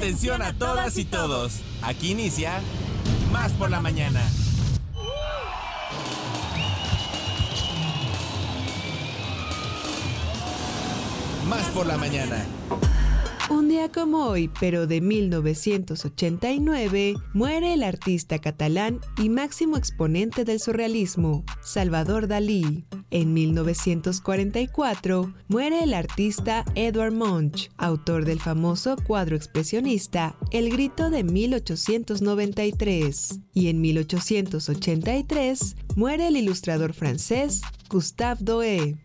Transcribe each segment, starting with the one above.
Atención a todas y todos. Aquí inicia Más por la mañana. Más por la mañana. Un día como hoy, pero de 1989, muere el artista catalán y máximo exponente del surrealismo, Salvador Dalí. En 1944, muere el artista Edward Munch, autor del famoso cuadro expresionista El Grito de 1893. Y en 1883, muere el ilustrador francés Gustave Doé.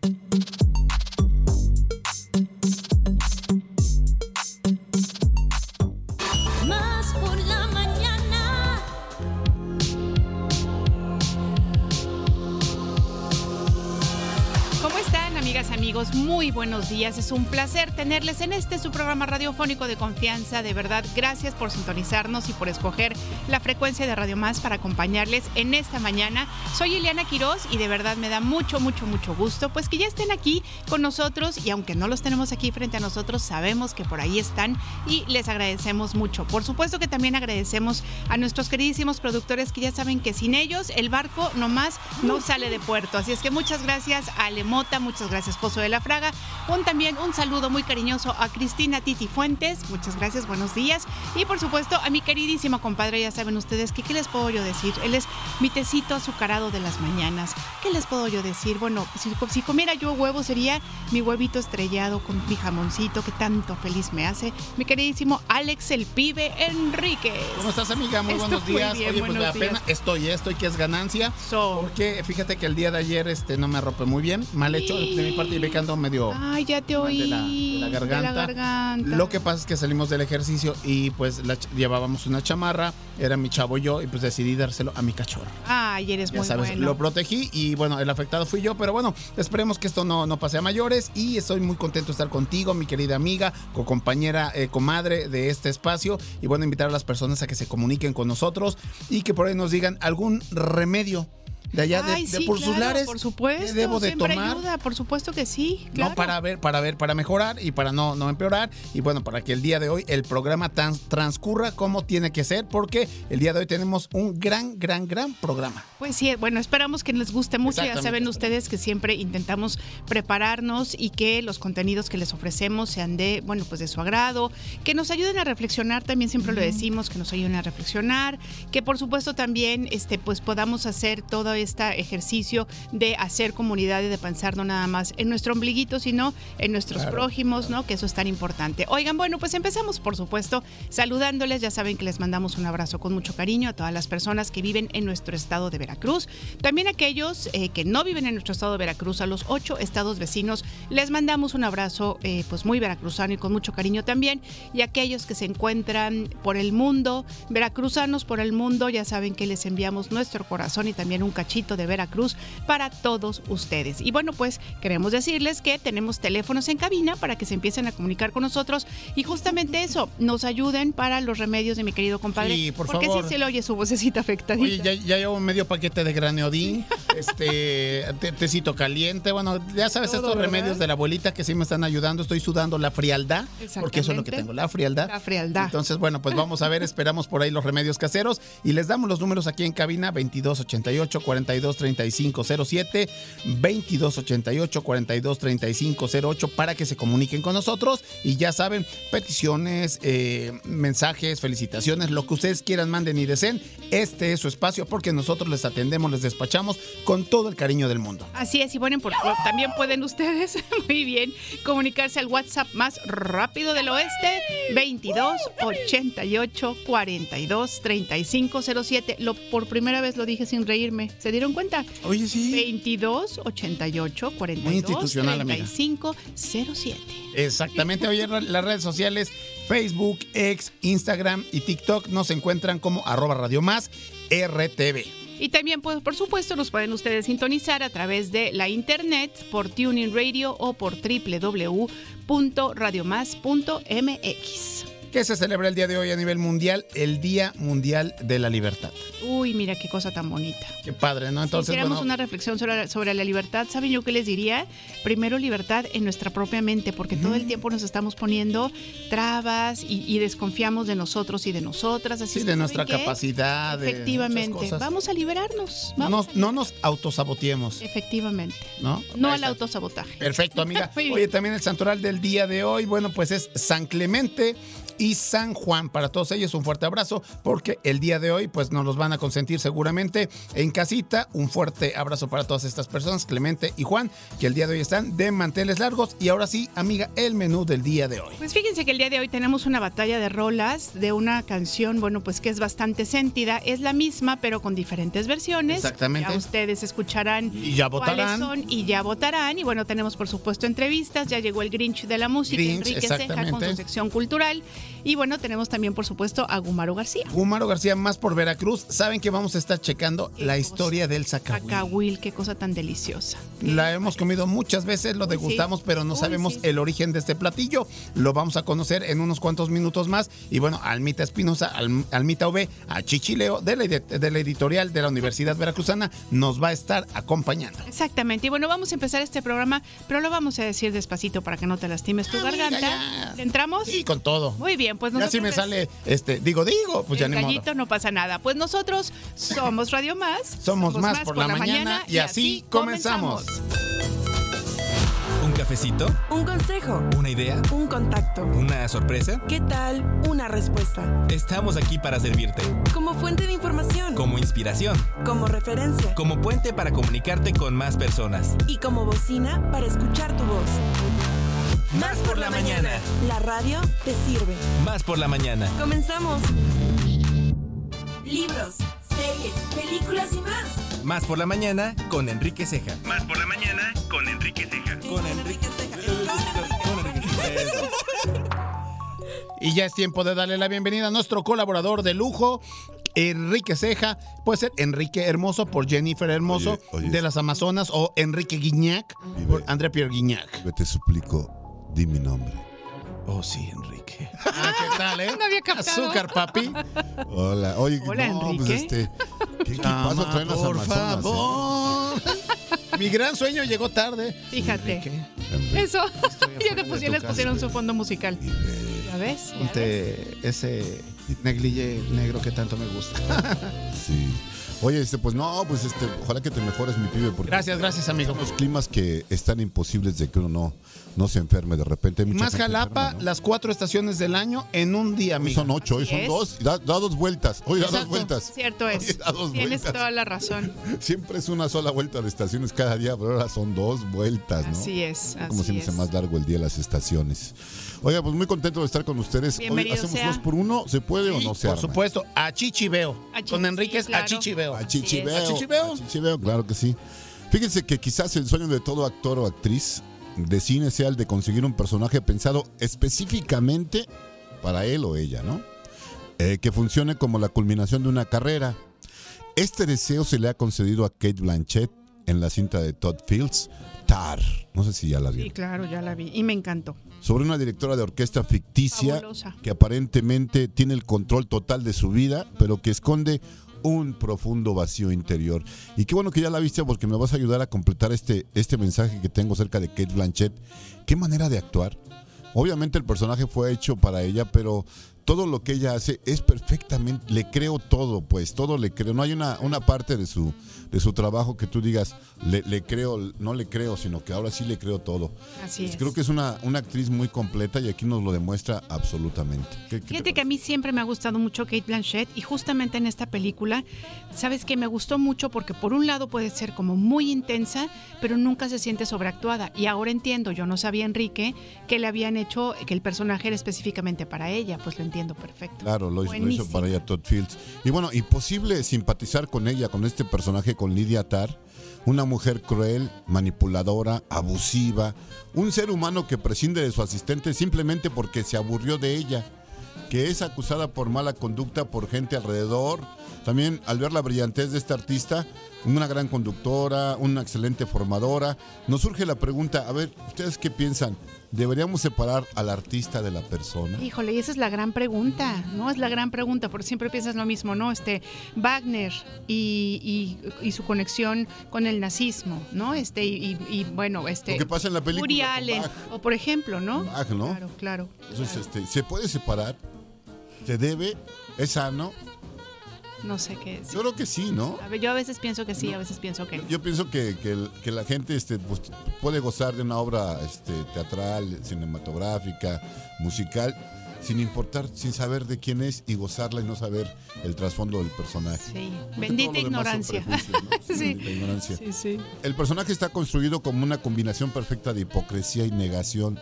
Muy buenos días. Es un placer tenerles en este su programa radiofónico de confianza. De verdad, gracias por sintonizarnos y por escoger la frecuencia de Radio Más para acompañarles en esta mañana. Soy Eliana Quiroz y de verdad me da mucho, mucho, mucho gusto pues que ya estén aquí con nosotros y aunque no los tenemos aquí frente a nosotros, sabemos que por ahí están y les agradecemos mucho. Por supuesto que también agradecemos a nuestros queridísimos productores que ya saben que sin ellos el barco nomás no sale de puerto. Así es que muchas gracias a Lemota, muchas gracias Josué de la Fraga. Un también un saludo muy cariñoso a Cristina Titi Fuentes. Muchas gracias, buenos días. Y por supuesto a mi queridísimo compadre, ya saben ustedes que qué les puedo yo decir. Él es mi tecito azucarado de las mañanas. ¿Qué les puedo yo decir? Bueno, si, si comiera yo huevo sería mi huevito estrellado con mi jamoncito que tanto feliz me hace. Mi queridísimo Alex el pibe Enrique. ¿Cómo estás amiga? Muy buenos días. Oye, pues la pena estoy, estoy que es ganancia. Porque fíjate que el día de ayer este no me arropé muy bien. Mal hecho de parte y medio. Ay, ya te oí. De la, garganta. Lo que pasa es que salimos del ejercicio y pues llevábamos una chamarra, era mi chavo yo y pues decidí dárselo a mi cachorro. Ay, eres ya muy sabes, Lo protegí y bueno, el afectado fui yo, pero bueno, esperemos que esto no, no pase a mayores y estoy muy contento de estar contigo, mi querida amiga, co-compañera, eh, comadre de este espacio y bueno, invitar a las personas a que se comuniquen con nosotros y que por ahí nos digan algún remedio de allá de, por sus lares. Por supuesto. debo de tomar? Ayuda, por supuesto que sí. No, para ver, para ver, para mejorar y para no, no empeorar. Y bueno, para que el día de hoy el programa transcurra como tiene que ser, porque el día de hoy tenemos un gran, gran, gran programa. Pues sí, bueno, esperamos que les guste mucho. Ya saben ustedes que siempre intentamos prepararnos y que los contenidos que les ofrecemos sean de, bueno, pues de su agrado, que nos ayuden a reflexionar, también siempre lo decimos, que nos ayuden a reflexionar, que por supuesto también este, pues podamos hacer todo este ejercicio de hacer comunidad y de pensar no nada más en nuestro ombliguito, sino en nuestros prójimos, ¿no? Que eso es tan importante. Oigan, bueno, pues empezamos, por supuesto, saludándoles. Ya saben que les mandamos un abrazo con mucho cariño a todas las personas que viven en nuestro estado de Veracruz. También aquellos eh, que no viven en nuestro estado de Veracruz, a los ocho estados vecinos, les mandamos un abrazo, eh, pues muy veracruzano y con mucho cariño también. Y aquellos que se encuentran por el mundo, veracruzanos por el mundo, ya saben que les enviamos nuestro corazón y también un cariño de Veracruz para todos ustedes. Y bueno, pues queremos decirles que tenemos teléfonos en cabina para que se empiecen a comunicar con nosotros y justamente eso, nos ayuden para los remedios de mi querido compadre. Sí, por porque favor. sí se le oye su vocecita afectadita. Oye, ya, ya llevo medio paquete de graneodín, este, tecito caliente, bueno, ya sabes estos remedios de la abuelita que sí me están ayudando, estoy sudando la frialdad, porque eso es lo que tengo, la frialdad. La frialdad. Entonces, bueno, pues vamos a ver, esperamos por ahí los remedios caseros y les damos los números aquí en cabina 2288 42 35 07 22 88 42 35 08 para que se comuniquen con nosotros y ya saben, peticiones, eh, mensajes, felicitaciones, lo que ustedes quieran, manden y deseen. Este es su espacio porque nosotros les atendemos, les despachamos con todo el cariño del mundo. Así es, y bueno, por, también pueden ustedes muy bien comunicarse al WhatsApp más rápido del oeste 22 88 42 35 07. Lo, por primera vez lo dije sin reírme. ¿Se dieron cuenta? Oye, sí. 22 88 42 35 07. Exactamente. Oye, las redes sociales, Facebook, X, Instagram y TikTok nos encuentran como arroba Radio Más RTV. Y también, pues, por supuesto, nos pueden ustedes sintonizar a través de la internet por Tuning Radio o por www.radiomás.mx. ¿Qué se celebra el día de hoy a nivel mundial? El Día Mundial de la Libertad. Uy, mira qué cosa tan bonita. Qué padre, ¿no? Entonces, si bueno, una reflexión sobre, sobre, la libertad, ¿saben yo qué les diría? Primero libertad en nuestra propia mente, porque todo el tiempo nos estamos poniendo trabas y, desconfiamos de nosotros y de nosotras. Así sí, de nuestra capacidad. Efectivamente. Vamos a liberarnos. no, nos, no nos autosaboteemos. Efectivamente. No, no al autosabotaje. Perfecto, amiga. Oye, también el santoral del día de hoy, bueno, pues es San Clemente y San Juan. Para todos ellos un fuerte abrazo porque el día de hoy pues nos los van a consentir seguramente en casita. Un fuerte abrazo para todas estas personas, Clemente y Juan, que el día de hoy están de manteles largos. Y ahora sí, amiga, el menú del día de hoy. Pues fíjense que el día de hoy tenemos una batalla de rolas de una canción, bueno, pues que es bastante sentida. Es la misma, pero con diferentes versiones. Exactamente. Ya ustedes escucharán y ya votarán. Son, y ya votarán. Y bueno, tenemos por supuesto entrevistas. Ya llegó el Grinch de la música, Enrique Ceja, con su sección cultural. Y bueno, tenemos también, por supuesto, a Gumaro García. Gumaro García, más por Veracruz. Saben que vamos a estar checando la historia del zacahuil. Zacahuil, qué cosa tan deliciosa. La hemos comido muchas veces, lo degustamos, pero no sabemos el origen de este platillo. Lo vamos a conocer en unos cuantos minutos más. Y bueno, Almita Espinosa, Almita V, a Chichileo, de la, de la editorial de la Universidad Veracruzana, nos va a estar acompañando. Exactamente. Y bueno, vamos a empezar este programa, pero lo vamos a decir despacito para que no te lastimes tu garganta. ¿Entramos? Sí, con todo. Muy bien, pues nosotros. Ya si me sale, este, digo, digo, pues ya ni modo. no pasa nada. Pues nosotros somos Radio Más. Somos, más, por, la, mañana, y así comenzamos. ¿Un cafecito? ¿Un consejo? ¿Una idea? ¿Un contacto? ¿Una sorpresa? ¿Qué tal? ¿Una respuesta? Estamos aquí para servirte. Como fuente de información. Como inspiración. Como referencia. Como puente para comunicarte con más personas. Y como bocina para escuchar tu voz. Más por la mañana. La radio te sirve. Más por la mañana. Comenzamos. Libros, series, películas y más. Más por la mañana con Enrique Ceja. Más por la mañana con Enrique Ceja. Con Enrique Ceja. Con Enrique Ceja. Y ya es tiempo de darle la bienvenida a nuestro colaborador de lujo, Enrique Ceja, puede ser Enrique Hermoso por Jennifer Hermoso de las Amazonas o Enrique Guiñac por André Pierre Guiñac. Te suplico, di mi nombre. Oh, sí, Enrique. Ah, ¿qué tal, eh? No había captado. Azúcar, papi. Hola. Oye, Hola, no, Enrique. pues este. ¿Qué, qué paso traen las por Amazonas? favor. Mi gran sueño llegó tarde. Fíjate. eh? Eso. Ya te pusieron, les pusieron casa. su fondo musical. ¿Ya ves? ¿Ya ves? Ponte ese neglige negro que tanto me gusta. Sí. Oye, este, pues no, pues este, ojalá que te mejores, mi pibe, porque Gracias, gracias, amigo. son los climas que están imposibles de que uno no, no se enferme de repente. Hay mucha Más gente Jalapa, enferma, ¿no? las cuatro estaciones del año en un día, Hoy amigo. son ocho, hoy Así son es. dos, da, da dos vueltas, hoy da dos Exacto. vueltas. Cierto es. Da dos Tienes vueltas. toda la razón. Siempre es una sola vuelta de estaciones cada día, pero ahora son dos vueltas, ¿no? Así es. Como así si me hace es. más largo el día de las estaciones. Oiga, pues muy contento de estar con ustedes. Hoy hacemos sea. dos por uno, ¿se puede o no se por arma? supuesto, a Chichibeo. A Con Enríquez, sí, claro. a Chichibeo. A. Chichibeo. ¿A Chichibeo? A Chichibeo, claro que sí. Fíjense que quizás el sueño de todo actor o actriz de cine sea el de conseguir un personaje pensado específicamente para él o ella, ¿no? Eh, que funcione como la culminación de una carrera. Este deseo se le ha concedido a Kate Blanchett en la cinta de Todd Fields, No sé si ya la Sí, vieron. claro, ya la vi. Y me encantó. Sobre una directora de orquesta ficticia Fabulosa. que aparentemente tiene el control total de su vida, pero que esconde un profundo vacío interior. Y qué bueno que ya la viste porque me vas a ayudar a completar este, este mensaje que tengo acerca de Kate Blanchett. Qué manera de actuar. Obviamente el personaje fue hecho para ella, pero todo lo que ella hace es perfectamente, le creo todo, pues, todo le creo. No hay una, una parte de su, de su trabajo que tú digas, le, le creo, no le creo, sino que ahora sí le creo todo. Así es. Creo que es una, una actriz muy completa y aquí nos lo demuestra absolutamente. ¿Qué- qué te Fíjate que a mí siempre me ha gustado mucho Kate Blanchett y justamente en esta película, sabes que me gustó mucho porque por un lado puede ser como muy intensa, pero nunca se siente sobreactuada. Y ahora entiendo, yo no sabía Enrique que le habían hecho, que el personaje era específicamente para ella, pues lo entiendo perfecto. Claro, lo, hizo- lo hizo para ella Todd Fields. Y bueno, imposible simpatizar con ella, con este personaje, con Lydia Tarr, una mujer cruel, manipuladora, abusiva, un ser humano que prescinde de su asistente simplemente porque se aburrió de ella, que es acusada por mala conducta por gente alrededor, también al ver la brillantez de esta artista, una gran conductora, una excelente formadora, nos surge la pregunta, a ver, ¿ustedes qué piensan? ¿Deberíamos separar al artista de la persona? Híjole, y esa es la gran pregunta, ¿no? Es la gran pregunta, porque siempre piensas lo mismo, ¿no? Este, Wagner y, y- y su conexión con el nazismo, ¿no? Este, y, y- y, bueno, este. Lo que pasa en la película con Allen, Bach. o por ejemplo, ¿no? Bach, ¿no? Claro, claro. Entonces, este, ¿se puede separar? ¿Se debe? ¿Es sano? No sé qué decir. Yo creo que sí, ¿no? A ver, yo a veces pienso que sí, a veces pienso que no. Yo pienso que, que la gente este, pues, puede gozar de una obra este, teatral, cinematográfica, musical, sin importar, sin saber de quién es y gozarla y no saber el trasfondo del personaje. Sí. Bendita ignorancia. Sí, Sí. bendita ignorancia. Sí, sí. El personaje está construido como una combinación perfecta de hipocresía y negación.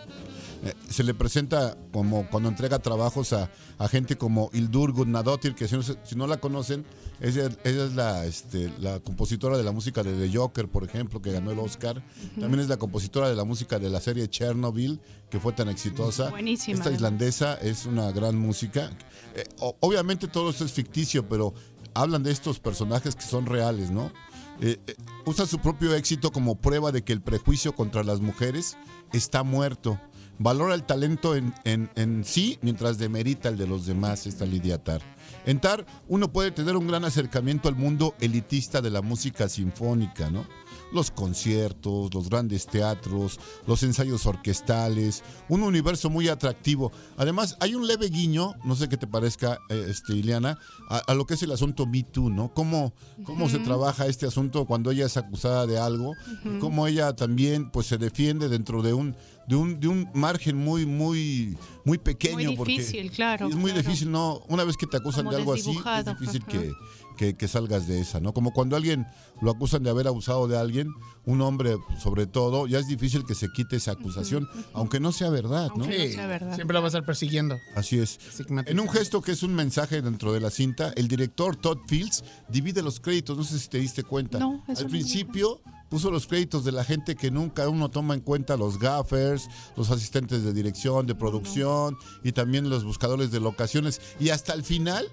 Eh, se le presenta como cuando entrega trabajos a, a gente como Hildur Gudnadottir, que si no, si no la conocen, ella, ella es la, este, la compositora de la música de The Joker, por ejemplo, que ganó el Oscar. También es la compositora de la música de la serie Chernobyl, que fue tan exitosa. Buenísima, Esta islandesa es una gran música. Eh, obviamente todo esto es ficticio, pero hablan de estos personajes que son reales, ¿no? Eh, eh, usa su propio éxito como prueba de que el prejuicio contra las mujeres está muerto. Valora el talento en, en- en sí mientras demerita el de los demás, esta Lidia Tar. En Tar uno puede tener un gran acercamiento al mundo elitista de la música sinfónica, ¿no? Los conciertos, los grandes teatros, los ensayos orquestales, un universo muy atractivo. Además, hay un leve guiño, no sé qué te parezca, eh, este, Ileana, a, a lo que es el asunto Me Too, ¿no? Cómo, cómo se trabaja este asunto cuando ella es acusada de algo, y cómo ella también pues se defiende dentro de un de un, de un margen muy muy muy pequeño Muy porque difícil, claro, es muy claro. difícil no una vez que te acusan Como de algo así es difícil que, que, que salgas de esa no como cuando alguien lo acusan de haber abusado de alguien un hombre sobre todo ya es difícil que se quite esa acusación aunque no sea verdad no Aunque no Sí, sea verdad. siempre la va a estar persiguiendo. Así es. En un gesto que es un mensaje dentro de la cinta, el director Todd Fields divide los créditos. No sé si te diste cuenta. No, eso Al no principio puso los créditos de la gente que nunca uno toma en cuenta, los gaffers, los asistentes de dirección, de producción y también los buscadores de locaciones. Y hasta el final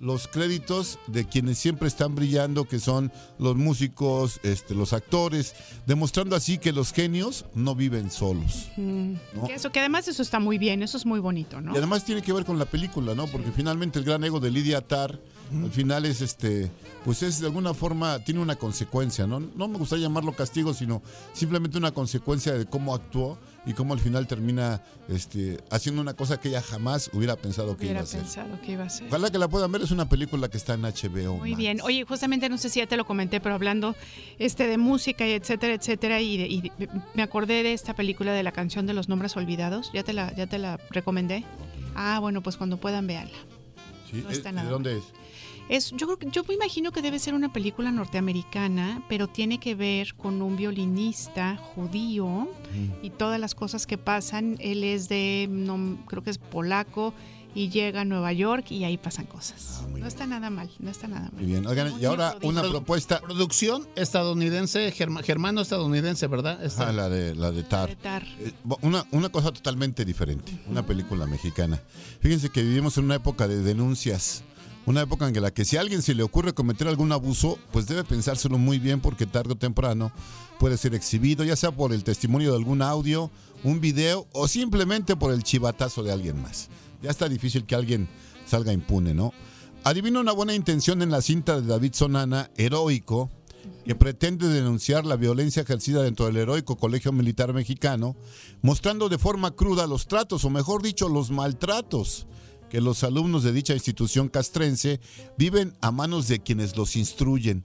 los créditos de quienes siempre están brillando, que son los músicos, este, los actores, demostrando así que los genios no viven solos. ¿no? Que eso, que además eso está muy bien, eso es muy bonito, ¿no? Y además tiene que ver con la película, ¿no? Porque finalmente el gran ego de Lidia Tar, al final es este, pues es de alguna forma, tiene una consecuencia, ¿no? No me gustaría llamarlo castigo, sino simplemente una consecuencia de cómo actuó y cómo al final termina este, haciendo una cosa que ella jamás hubiera pensado que Hubiera iba a hacer. pensado que iba a ser. Ojalá que la puedan ver, es una película que está en HBO. Muy Max. bien. Oye, justamente no sé si ya te lo comenté, pero hablando este de música y etcétera, etcétera, y, de- y de- me acordé de esta película de la canción de los nombres olvidados. ¿Ya te la, ya te la recomendé? Ah, bueno, pues cuando puedan veanla. Sí, no está ¿De nada dónde es? Es, yo creo que- yo me imagino que debe ser una película norteamericana, pero tiene que ver con un violinista judío y todas las cosas que pasan. Él es de, no, creo que es polaco y llega a Nueva York y ahí pasan cosas. Ah, no bien. está nada mal, no está nada mal. Muy bien. Oigan, y ahora una propuesta. Producción estadounidense, germa- germano-estadounidense, ¿verdad? Esta- Ah, la de, la de Tar. De Tar. Eh, Una, una cosa totalmente diferente, una película mexicana. Fíjense que vivimos en una época de denuncias, una época en la que si a alguien se le ocurre cometer algún abuso, pues debe pensárselo muy bien porque tarde o temprano puede ser exhibido, ya sea por el testimonio de algún audio, un video o simplemente por el chivatazo de alguien más. Ya está difícil que alguien salga impune, ¿no? Adivino una buena intención en la cinta de David Sonana, Heroico, que pretende denunciar la violencia ejercida dentro del heroico Colegio Militar Mexicano, mostrando de forma cruda los tratos, o mejor dicho, los maltratos que los alumnos de dicha institución castrense viven a manos de quienes los instruyen.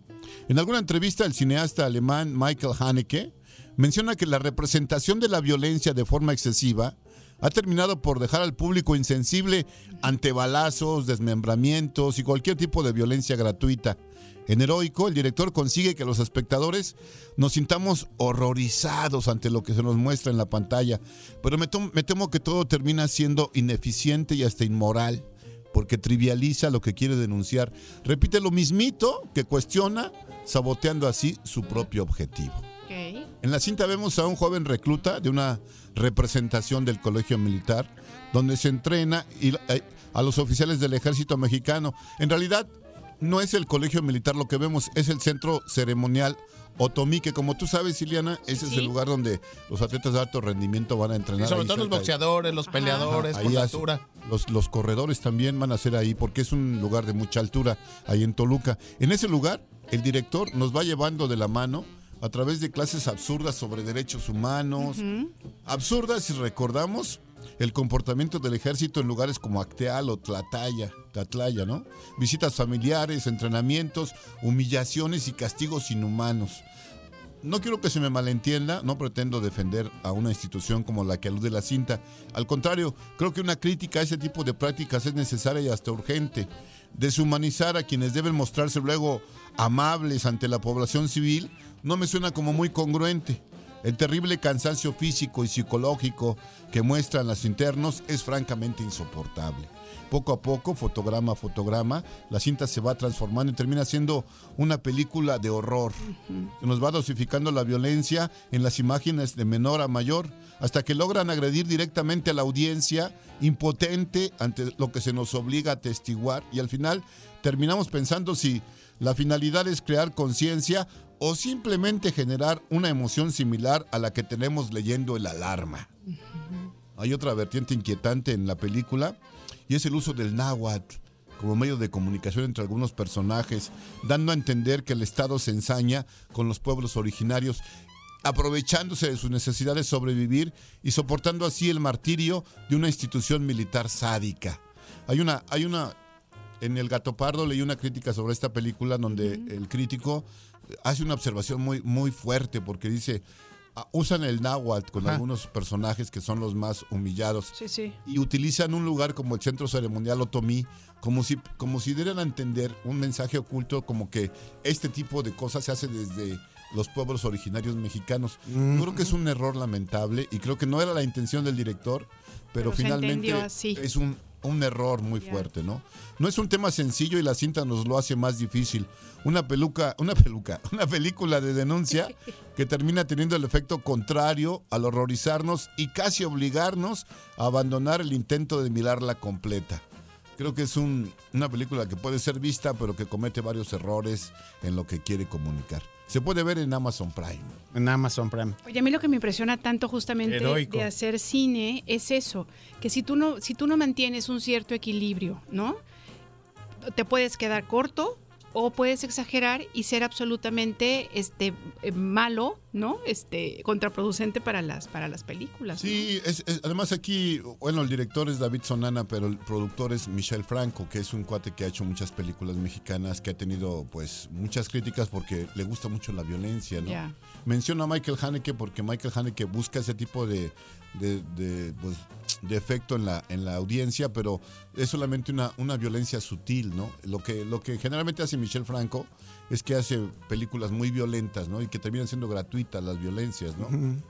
En alguna entrevista, el cineasta alemán Michael Haneke menciona que la representación de la violencia de forma excesiva ha terminado por dejar al público insensible ante balazos, desmembramientos y cualquier tipo de violencia gratuita. En Heroico, el director consigue que los espectadores nos sintamos horrorizados ante lo que se nos muestra en la pantalla, pero me, temo que todo termina siendo ineficiente y hasta inmoral, porque trivializa lo que quiere denunciar. Repite lo mismito que cuestiona, saboteando así su propio objetivo. En la cinta vemos a un joven recluta de una representación del colegio militar, donde se entrena y- eh, a los oficiales del ejército mexicano. En realidad, no es el colegio militar lo que vemos, es el centro ceremonial Otomí, que como tú sabes, Iliana, ese es el lugar donde los atletas de alto rendimiento van a Y entrenar. sobre ahí todo los boxeadores, los peleadores, Ahí por la hace- altura. Los, los corredores también van a ser ahí porque es un lugar de mucha altura ahí en Toluca. En ese lugar, el director nos va llevando de la mano a través de clases absurdas sobre derechos humanos. Absurdas si recordamos el comportamiento del ejército en lugares como Acteal o Tlataya, Tlatlaya, ¿no? Visitas familiares, entrenamientos, humillaciones y castigos inhumanos. No quiero que se me malentienda, no pretendo defender a una institución como la que alude la cinta. Al contrario, creo que una crítica a ese tipo de prácticas es necesaria y hasta urgente. Deshumanizar a quienes deben mostrarse luego amables ante la población civil no me suena como muy congruente. El terrible cansancio físico y psicológico que muestran los internos es francamente insoportable. Poco a poco, fotograma a fotograma, la cinta se va transformando y termina siendo una película de horror. Nos va dosificando la violencia en las imágenes de menor a mayor, hasta que logran agredir directamente a la audiencia, impotente ante lo que se nos obliga a atestiguar, y al final terminamos pensando si la finalidad es crear conciencia o simplemente generar una emoción similar a la que tenemos leyendo el alarma. Hay otra vertiente inquietante en la película y es el uso del náhuatl como medio de comunicación entre algunos personajes, dando a entender que el Estado se ensaña con los pueblos originarios, aprovechándose de su necesidad de sobrevivir y soportando así el martirio de una institución militar sádica. Hay una, hay una, en El Gato Pardo leí una crítica sobre esta película donde el crítico hace una observación muy, muy fuerte porque dice, ah, usan el náhuatl con Ajá. algunos personajes que son los más humillados Sí, sí. y utilizan un lugar como el Centro Ceremonial Otomí como si, como si dieran a entender un mensaje oculto como que este tipo de cosas se hace desde los pueblos originarios mexicanos. Creo que es un error lamentable y creo que no era la intención del director, pero, Pero finalmente es un, un error muy fuerte, ¿no? No es un tema sencillo y la cinta nos lo hace más difícil. Una peluca, una peluca, una película de denuncia que termina teniendo el efecto contrario al horrorizarnos y casi obligarnos a abandonar el intento de mirarla completa. Creo que es un- una película que puede ser vista, pero que comete varios errores en lo que quiere comunicar. Se puede ver en Amazon Prime. En Amazon Prime. Oye, a mí lo que me impresiona tanto justamente Heroico. de hacer cine es eso, que si tú no, si tú no mantienes un cierto equilibrio, ¿no? Te puedes quedar corto o puedes exagerar y ser absolutamente este eh, malo, ¿no? Este contraproducente para las para las películas. ¿no? Sí, es- es- además aquí, bueno, el director es David Sonana, pero el productor es Michel Franco, que es un cuate que ha hecho muchas películas mexicanas, que ha tenido pues muchas críticas porque le gusta mucho la violencia, ¿no? Ya. Menciono a Michael Haneke porque Michael Haneke busca ese tipo de, de, de, pues, de efecto en la, en la audiencia, pero es solamente una, una violencia sutil, ¿no? Lo que, lo que generalmente hace Michel Franco es que hace películas muy violentas, ¿no? Y que terminan siendo gratuitas las violencias, ¿no?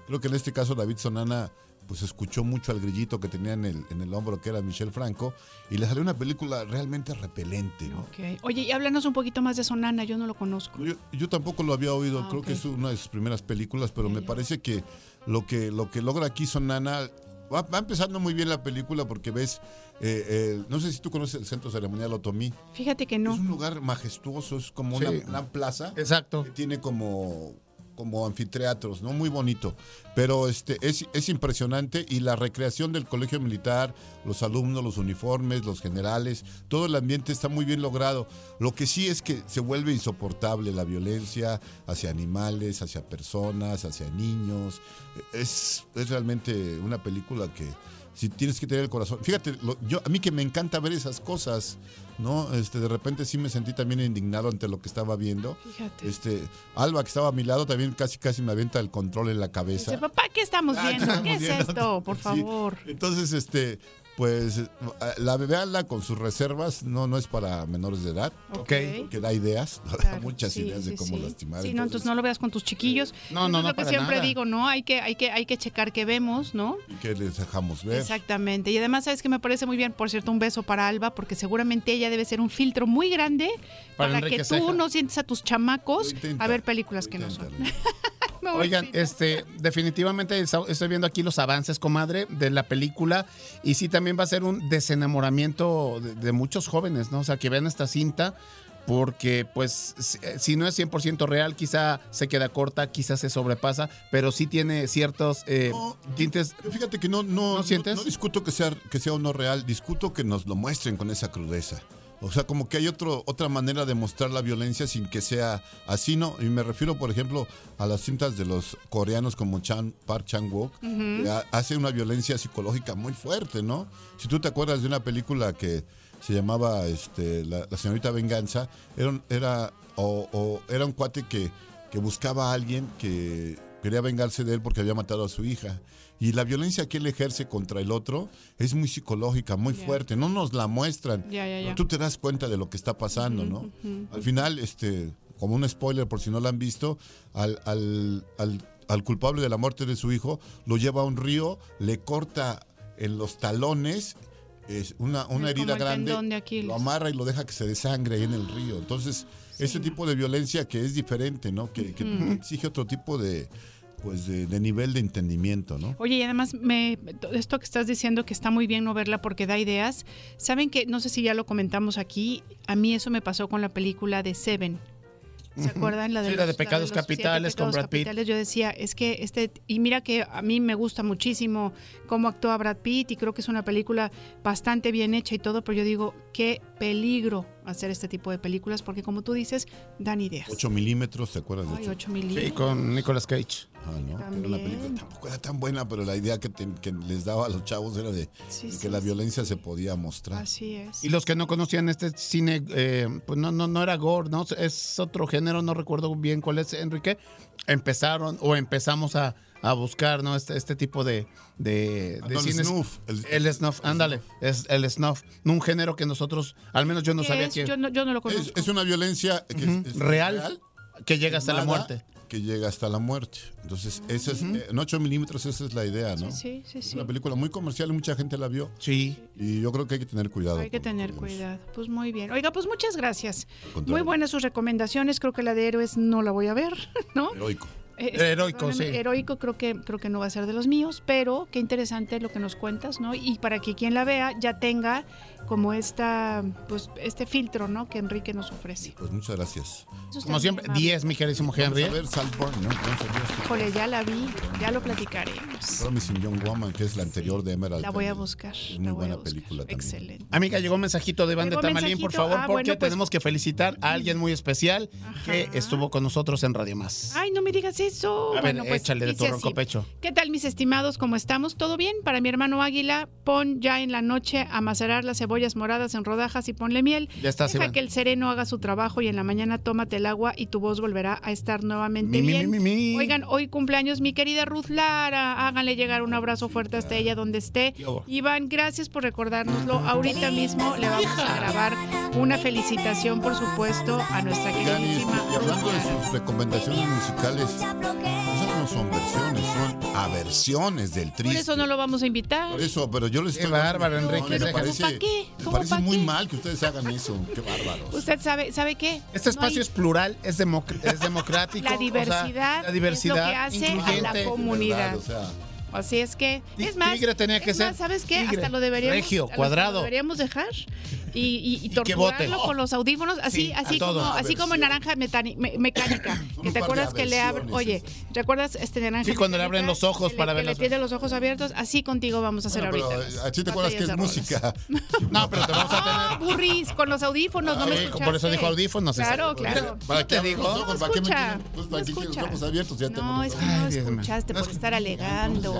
Creo que en este caso David Sonana pues escuchó mucho al grillito que tenía en el, en el hombro que era Michel Franco y le salió una película realmente repelente, ¿no? Ok. Oye, y háblanos un poquito más de Sonana, yo no lo conozco. Yo, yo tampoco lo había oído, Ah, creo que es una de sus primeras películas, pero me parece que lo que, lo que logra aquí Sonana, va, va empezando muy bien la película porque ves, eh, eh, no sé si tú conoces el Centro Ceremonial Otomí, Fíjate que no. es un lugar majestuoso, es como Sí. una, una plaza Exacto. que tiene como como anfiteatros, ¿no? Muy bonito. Pero este es, es impresionante y la recreación del colegio militar, los alumnos, los uniformes, los generales, todo el ambiente está muy bien logrado. Lo que sí es que se vuelve insoportable la violencia hacia animales, hacia personas, hacia niños. Es, es realmente una película que si tienes que tener el corazón. Fíjate, lo- yo a mí que me encanta ver esas cosas, ¿no? Este, de repente sí me sentí también indignado ante lo que estaba viendo. Fíjate. Este, Alba, que estaba a mi lado, también casi casi me avienta el control en la cabeza. Dice, papá, ¿qué estamos Ah, viendo? estamos ¿Qué es viendo. esto? Por Sí. favor. Entonces, este, pues, eh, la veanla con sus reservas, no, no es para menores de edad, Ok. que da ideas, da muchas sí, ideas de cómo sí. lastimar. Sí, no, entonces no lo veas con tus chiquillos. No, Eso no, es no, lo que siempre nada. digo, ¿no? Hay que, hay que, hay que checar qué vemos, ¿no? ¿Y qué les dejamos ver? Exactamente. Y además, sabes que me parece muy bien, por cierto, un beso para Alba, porque seguramente ella debe ser un filtro muy grande Para para, que tú Ceja. no sientes a tus chamacos a ver películas que no son. Oigan, este, definitivamente estoy viendo aquí los avances, comadre, de la película y sí también va a ser un desenamoramiento de, de muchos jóvenes, ¿no? O sea, que vean esta cinta porque pues si, si no es 100% real, quizá se queda corta, quizá se sobrepasa, pero sí tiene ciertos eh, No, tintes. Fíjate que no, no, ¿No sientes? no discuto que sea, que sea o no real, discuto que nos lo muestren con esa crudeza. O sea, como que hay otro, otra manera de mostrar la violencia sin que sea así, ¿no? Y me refiero, por ejemplo, a las cintas de los coreanos como Chan, Park ha- hace una violencia psicológica muy fuerte, ¿no? Si tú te acuerdas de una película que se llamaba este, la, La señorita Venganza, era, un- era, o, o era un cuate que, que buscaba a alguien que quería vengarse de él porque había matado a su hija. Y la violencia que él ejerce contra el otro es muy psicológica, muy fuerte. No nos la muestran. Ya. Tú te das cuenta de lo que está pasando, ¿no? Al final, este, como un spoiler por si no lo han visto, al, al, al- al culpable de la muerte de su hijo lo lleva a un río, le corta en los talones es una, una herida grande, lo amarra y lo deja que se desangre ahí en el río. Entonces, ese tipo de violencia que es diferente, ¿no? Que, que exige otro tipo de, pues, de, de nivel de entendimiento, ¿no? Oye, y además, me, esto que estás diciendo que está muy bien no verla porque da ideas. Saben que, no sé si ya lo comentamos aquí, a mí eso me pasó con la película de Seven. ¿Se acuerdan? La de, Sí, la de Pecados los siete Capitales con Brad Pitt. capitales. Yo decía, es que este, y mira que a mí me gusta muchísimo cómo actúa Brad Pitt y creo que es una película bastante bien hecha y todo, pero yo digo, qué peligro hacer este tipo de películas porque como tú dices, dan ideas. 8 milímetros, ¿te acuerdas de Ay, ocho? 8 Sí, milímetros. con Nicolas Cage. Ah, ¿no? También. película tampoco era tan buena, pero la idea que, te- que les daba a los chavos era de, Sí, de que sí, la sí. violencia se podía mostrar. Así es. Y los que no conocían este cine, eh, pues no, no, no era gore, ¿no? Es otro género, no recuerdo bien cuál es, Enrique. Empezaron o empezamos a, a buscar, ¿no? Este, este tipo de, de, Ah, de el cines. snuff, el- El snuff, ándale, es el snuff. Un género que nosotros, al menos yo no ¿Qué sabía es? que, Yo, no, yo no lo Es, conozco. es una violencia que es- es real, que llega hasta la muerte. Que llega hasta la muerte. Entonces, esa es, eh, en 8 milímetros esa es la idea, ¿no? Sí, sí, Es sí. una película muy comercial y mucha gente la vio. Sí. Y yo creo que hay que tener cuidado. Hay que tener cuidado. Pues muy bien. Oiga, pues muchas gracias. Muy buenas sus recomendaciones. Creo que la de héroes no la voy a ver, ¿no? Heroico. Eh, Heroico, sí. Heroico creo que creo que no va a ser de los míos, pero qué interesante lo que nos cuentas, ¿no? Y para que quien la vea ya tenga como esta pues este filtro, ¿no? Que Enrique nos ofrece. Pues muchas gracias. Como siempre, amable. 10, mi queridísimo Henry. Vamos a ver Saltburn, ¿no? Este Híjole, ya la vi, ya lo platicaremos. Promising Young Woman, que es la anterior de Emerald. La voy a buscar. Es muy buena buscar. película también. Excelente. Amiga, llegó un mensajito de Iván de Tamalín, por favor, Ah, porque pues- tenemos que felicitar a alguien muy especial que estuvo con nosotros en Radio Más. Ay, no me digas eso. A ver, bueno, pues échale de tu ronco así. pecho. ¿Qué tal, mis estimados? ¿Cómo estamos? ¿Todo bien? Para mi hermano Águila, pon ya en la noche a macerar las cebollas moradas en rodajas y ponle miel. Ya estás, Deja Iván. que el sereno haga su trabajo y en la mañana tómate el agua y tu voz volverá a estar nuevamente Mi, bien. mi, mi, mi. Oigan, hoy cumpleaños mi querida Ruth Lara. Háganle llegar un abrazo fuerte hasta ella donde esté. Iván, gracias por recordárnoslo. Ahorita mismo le vamos a grabar una felicitación, por supuesto, a nuestra queridísima y hablando de sus recomendaciones musicales, esas no son versiones, son aversiones del Por triste. eso no lo vamos a invitar. Por eso, pero yo les Qué estoy dando bárbaro, Enrique, Me ¿cómo parece, pa' qué? me ¿Cómo parece pa' muy qué? mal que ustedes hagan eso. Qué bárbaros. Usted sabe, ¿sabe qué? Este No espacio hay- es plural, es, democ- es democrático. La o sea, diversidad la diversidad es lo que hace a la comunidad. De verdad, o sea, Así es que, es más, tigre tenía que es ser más, ¿sabes qué? tigre, hasta lo deberíamos, regio, cuadrado. Lo deberíamos dejar y, y, y torturarlo con los audífonos, así, Sí, así como, así como en naranja metani- me- mecánica. Que te acuerdas que le abren, oye, ¿recuerdas este naranja? Sí, cuando le mecánica? abren los ojos para le, ver le tiene los ojos abiertos, así contigo vamos a hacer bueno, ahorita. pero las a ti te acuerdas que es música. No, pero te vamos a Ah, tener. burris, con los audífonos, no me Sí, escuchaste. por eso dijo audífonos. Claro, claro. ¿Para qué te digo. No ¿Para qué me escucha, tienen, pues, no ¿para qué quieren los ojos abiertos? No, es que no escuchaste No por estar alegando.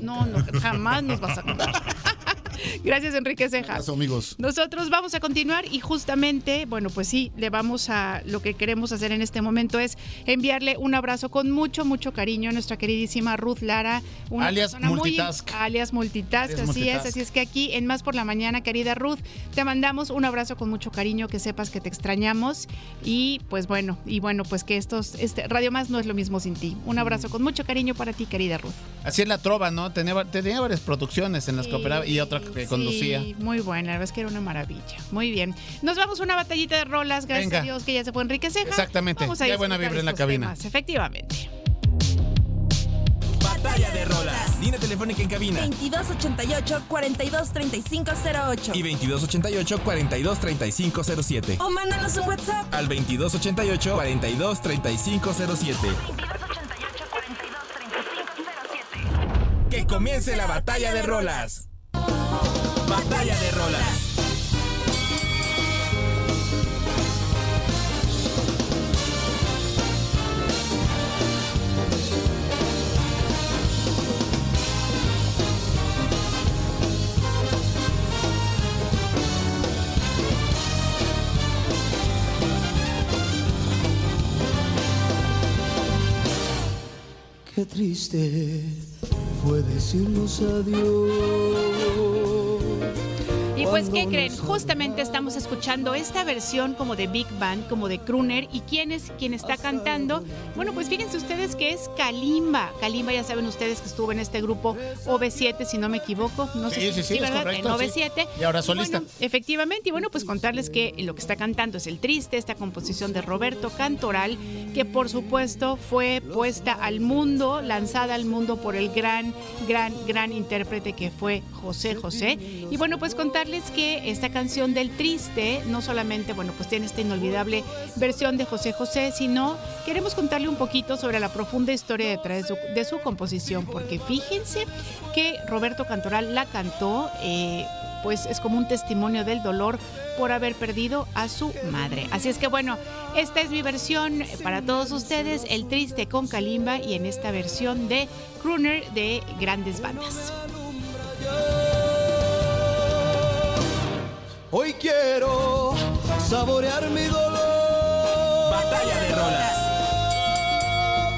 No, no, jamás nos vas a contar. Gracias, Enrique Ceja. Eso, amigos. Nosotros vamos a continuar y justamente, bueno, pues sí, le vamos a, lo que queremos hacer en este momento es enviarle un abrazo con mucho, mucho cariño a nuestra queridísima Ruth Lara. Una Alias persona muy- Multitask. alias Multitask, Alias así Multitask. es. Así es que aquí en Más por la Mañana, querida Ruth, te mandamos un abrazo con mucho cariño, que sepas que te extrañamos y pues bueno, y bueno, pues que estos, este Radio Más no es lo mismo sin ti. Un abrazo con mucho cariño para ti, querida Ruth. Así es la trova, ¿no? Tenía varias producciones en las que operaba y otra que Sí, conducía. muy buena, la verdad es que era una maravilla. Muy bien. Nos vamos a una batallita de rolas, gracias Venga. a Dios que ya se fue Enrique Ceja. Exactamente. Vamos a Ya hay buena vibra en la cabina. temas, efectivamente. Batalla de Rolas. Línea telefónica en cabina. 2288-423508. Y 2288-423507. O mándanos un WhatsApp. Al 2288-423507. Que comience la batalla de rolas. Batalla de rolas. Qué triste fue decirnos adiós. Pues, ¿qué creen? Justamente estamos escuchando esta versión como de Big Band, como de Crooner. ¿Y quién es quien está cantando? Bueno, pues fíjense ustedes que es Kalimba. Kalimba, ya saben ustedes que estuvo en este grupo OV7, si no me equivoco. No sé Sí, si sí, sí, es ¿verdad? correcto, En OV7. sí. Y ahora solista. bueno, efectivamente. Y bueno, pues contarles que lo que está cantando es El Triste, esta composición de Roberto Cantoral, que por supuesto fue puesta al mundo, lanzada al mundo por el gran, gran, gran intérprete que fue José José. Y bueno, pues contarles que esta canción del Triste no solamente, bueno, pues tiene esta inolvidable versión de José José, sino queremos contarle un poquito sobre la profunda historia detrás de su, de composición, porque fíjense que Roberto Cantoral la cantó, eh, pues es como un testimonio del dolor por haber perdido a su madre. Así es que bueno, esta es mi versión para todos ustedes, El Triste con Kalimba y en esta versión de Crooner de grandes bandas. Hoy quiero saborear mi dolor. Batalla de rolas.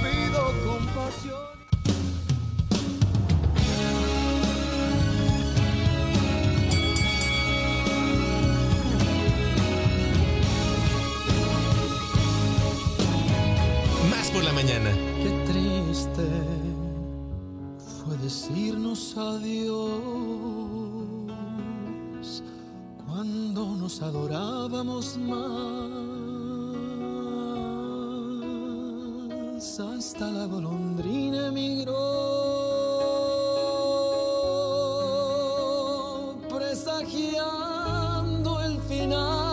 Pido compasión. Más por la mañana. Qué triste fue decirnos adiós cuando nos adorábamos más. Hasta la golondrina emigró, presagiando el final.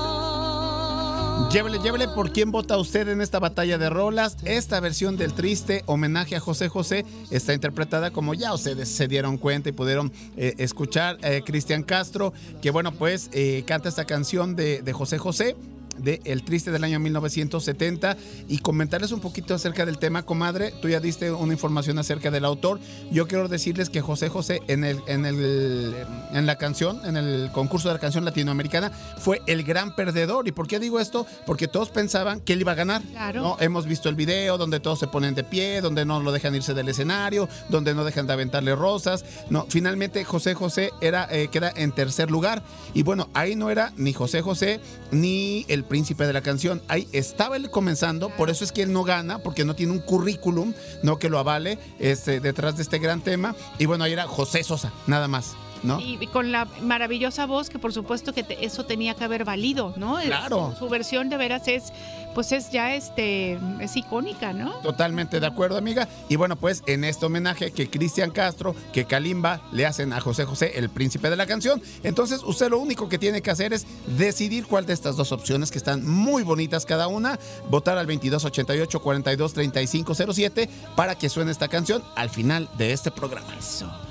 Llévele, llévele por quién vota usted en esta batalla de rolas. Esta versión del triste homenaje a José José está interpretada como ya ustedes se dieron cuenta y pudieron eh, escuchar eh, Cristian Castro, que bueno, pues eh, canta esta canción de, de José José de El Triste del año 1970 y comentarles un poquito acerca del tema, comadre. Tú ya diste una información acerca del autor. Yo quiero decirles que José José en, el, en, el, en la canción, en el concurso de la canción latinoamericana, fue el gran perdedor. ¿Y por qué digo esto? Porque todos pensaban que él iba a ganar. Claro. ¿no? Hemos visto el video donde todos se ponen de pie, donde no lo dejan irse del escenario, donde no dejan de aventarle rosas. No, finalmente José José era, eh, queda en tercer lugar. Y bueno, ahí no era ni José José ni el príncipe de la canción. Ahí estaba él comenzando, por eso es que él no gana, porque no tiene un currículum no que lo avale este, detrás de este gran tema. Y bueno, ahí era José Sosa, nada más. ¿No? Y, y con la maravillosa voz que por supuesto que te- eso tenía que haber valido, ¿no? Claro. Su, versión de veras es, pues es ya este, es icónica, ¿no? Totalmente de acuerdo, amiga. Y bueno, pues en este homenaje que Cristian Castro, que Kalimba le hacen a José José, el príncipe de la canción. Entonces, usted lo único que tiene que hacer es decidir cuál de estas dos opciones, que están muy bonitas cada una, votar al 2288 42 3507 para que suene esta canción al final de este programa. Qué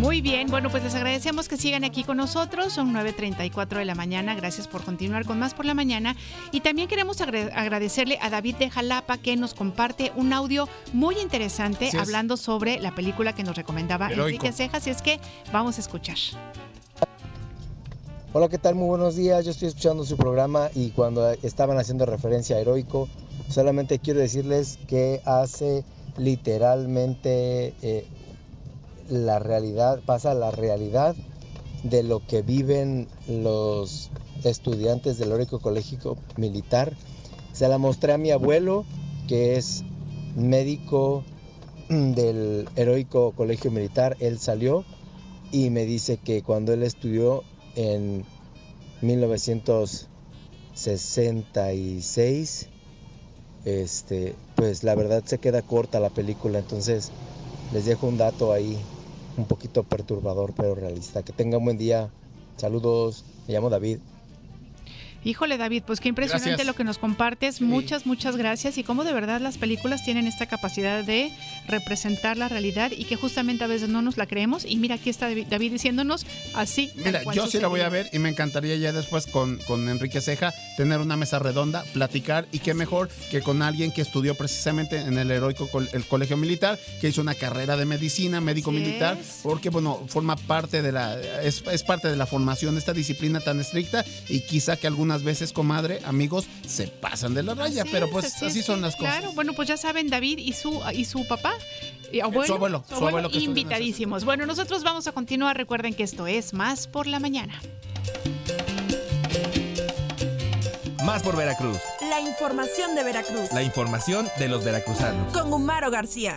Muy bien, bueno, pues les agradecemos que sigan aquí con nosotros. Son 9.34 de la mañana. Gracias por continuar con más por la mañana. Y también queremos agra- agradecerle a David de Jalapa que nos comparte un audio muy interesante Así es. hablando sobre la película que nos recomendaba Heroico. Enrique Cejas. Y es que vamos a escuchar. Hola, ¿qué tal? Muy buenos días. Yo estoy escuchando su programa y cuando estaban haciendo referencia a Heroico, Solamente quiero decirles que hace literalmente eh, la realidad, pasa la realidad de lo que viven los estudiantes del Heroico Colegio Militar. Se la mostré a mi abuelo, que es médico del Heroico Colegio Militar. Él salió y me dice que cuando él estudió en 1966, este, pues la verdad se queda corta la película. Entonces les dejo un dato ahí un poquito perturbador pero realista. Que tengan un buen día. Saludos. Me llamo David. Híjole, David, pues qué impresionante Gracias. lo que nos compartes. Muchas, muchas gracias. Y cómo de verdad las películas tienen esta capacidad de representar la realidad y que justamente a veces no nos la creemos. Y mira, aquí está David diciéndonos así. Mira, yo sí la voy a ver y me encantaría ya después con, con Enrique Ceja tener una mesa redonda, platicar y qué mejor que con alguien que estudió precisamente en el heroico el colegio militar, que hizo una carrera de medicina, médico militar, es. porque bueno, forma parte de la, es, es parte de la formación esta disciplina tan estricta y quizá que algunas veces, comadre, amigos, se pasan de la raya, Así pero es, pues así así, es, son las cosas. Claro, bueno, pues ya saben, David y su, y su papá. y abuelo, Su abuelo, su invitadísimos. Bueno, nosotros vamos a continuar. Recuerden que esto es Más por la Mañana. Más por Veracruz. La información de Veracruz. La información de los veracruzanos. Con Humaro García.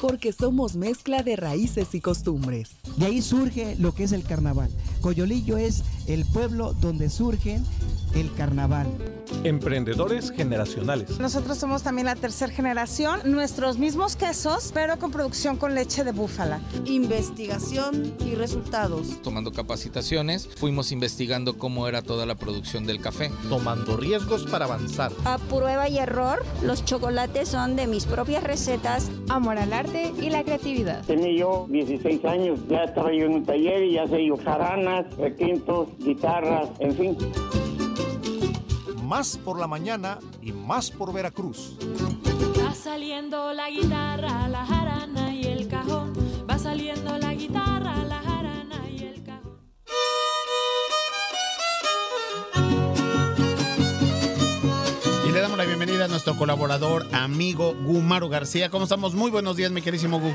porque somos mezcla de raíces y costumbres. De ahí surge lo que es el carnaval. Coyolillo es el pueblo donde surge el carnaval. Emprendedores generacionales. Nosotros somos también la tercera generación, nuestros mismos quesos, pero con producción con leche de búfala. Investigación y resultados. Tomando capacitaciones, fuimos investigando cómo era toda la producción del café. Tomando riesgos para avanzar. A prueba y error, los chocolates son de mis propias recetas. Amor al arte y la creatividad. Tenía yo 16 años, ya estaba yo en un taller y ya sé yo jaranas, requintos, guitarras, en fin. Más por la mañana y más por Veracruz. Va saliendo la guitarra, la jarana y el cajón. Va saliendo la guitarra, la jarana y el cajón. Y le damos la bienvenida a nuestro colaborador, amigo Gumaro García. ¿Cómo estamos? Muy buenos días, mi querísimo Gu.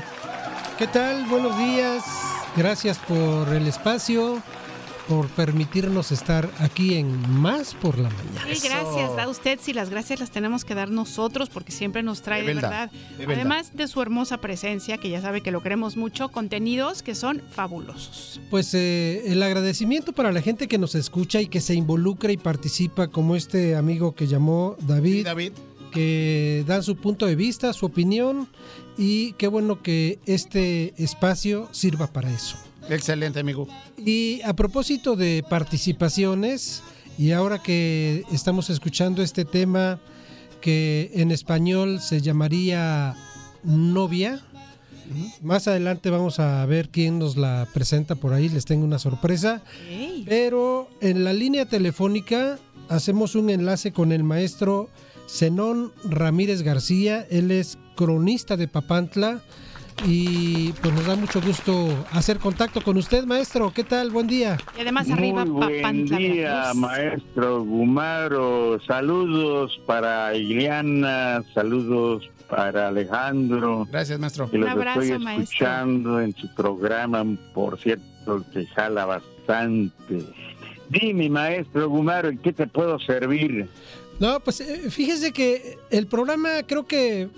¿Qué tal? Buenos días. Gracias por el espacio, por permitirnos estar aquí en Más por la Mañana. Sí, gracias a usted. Si las gracias las tenemos que dar nosotros porque siempre nos trae De de verdad, verdad, de verdad. además de su hermosa presencia, que ya sabe que lo queremos mucho, contenidos que son fabulosos. Pues eh, el agradecimiento para la gente que nos escucha y que se involucra y participa, como este amigo que llamó David, David. Que dan su punto de vista, su opinión, y qué bueno que este espacio sirva para eso. Excelente, amigo. Y a propósito de participaciones, y ahora que estamos escuchando este tema que en español se llamaría novia, más adelante vamos a ver quién nos la presenta por ahí, les tengo una sorpresa. Pero en la línea telefónica hacemos un enlace con el maestro Zenón Ramírez García, él es cronista de Papantla y pues nos da mucho gusto hacer contacto con usted, maestro. ¿Qué tal? Buen día. Y además arriba Muy buen Papantla, día, Veracruz. maestro Gumaro. Saludos para Iliana, saludos para Alejandro. Gracias, maestro. Que Un los abrazo, estoy maestro. escuchando en su programa, por cierto, que jala bastante. Dime, maestro Gumaro, ¿en qué te puedo servir? No, pues eh, fíjese que el programa creo que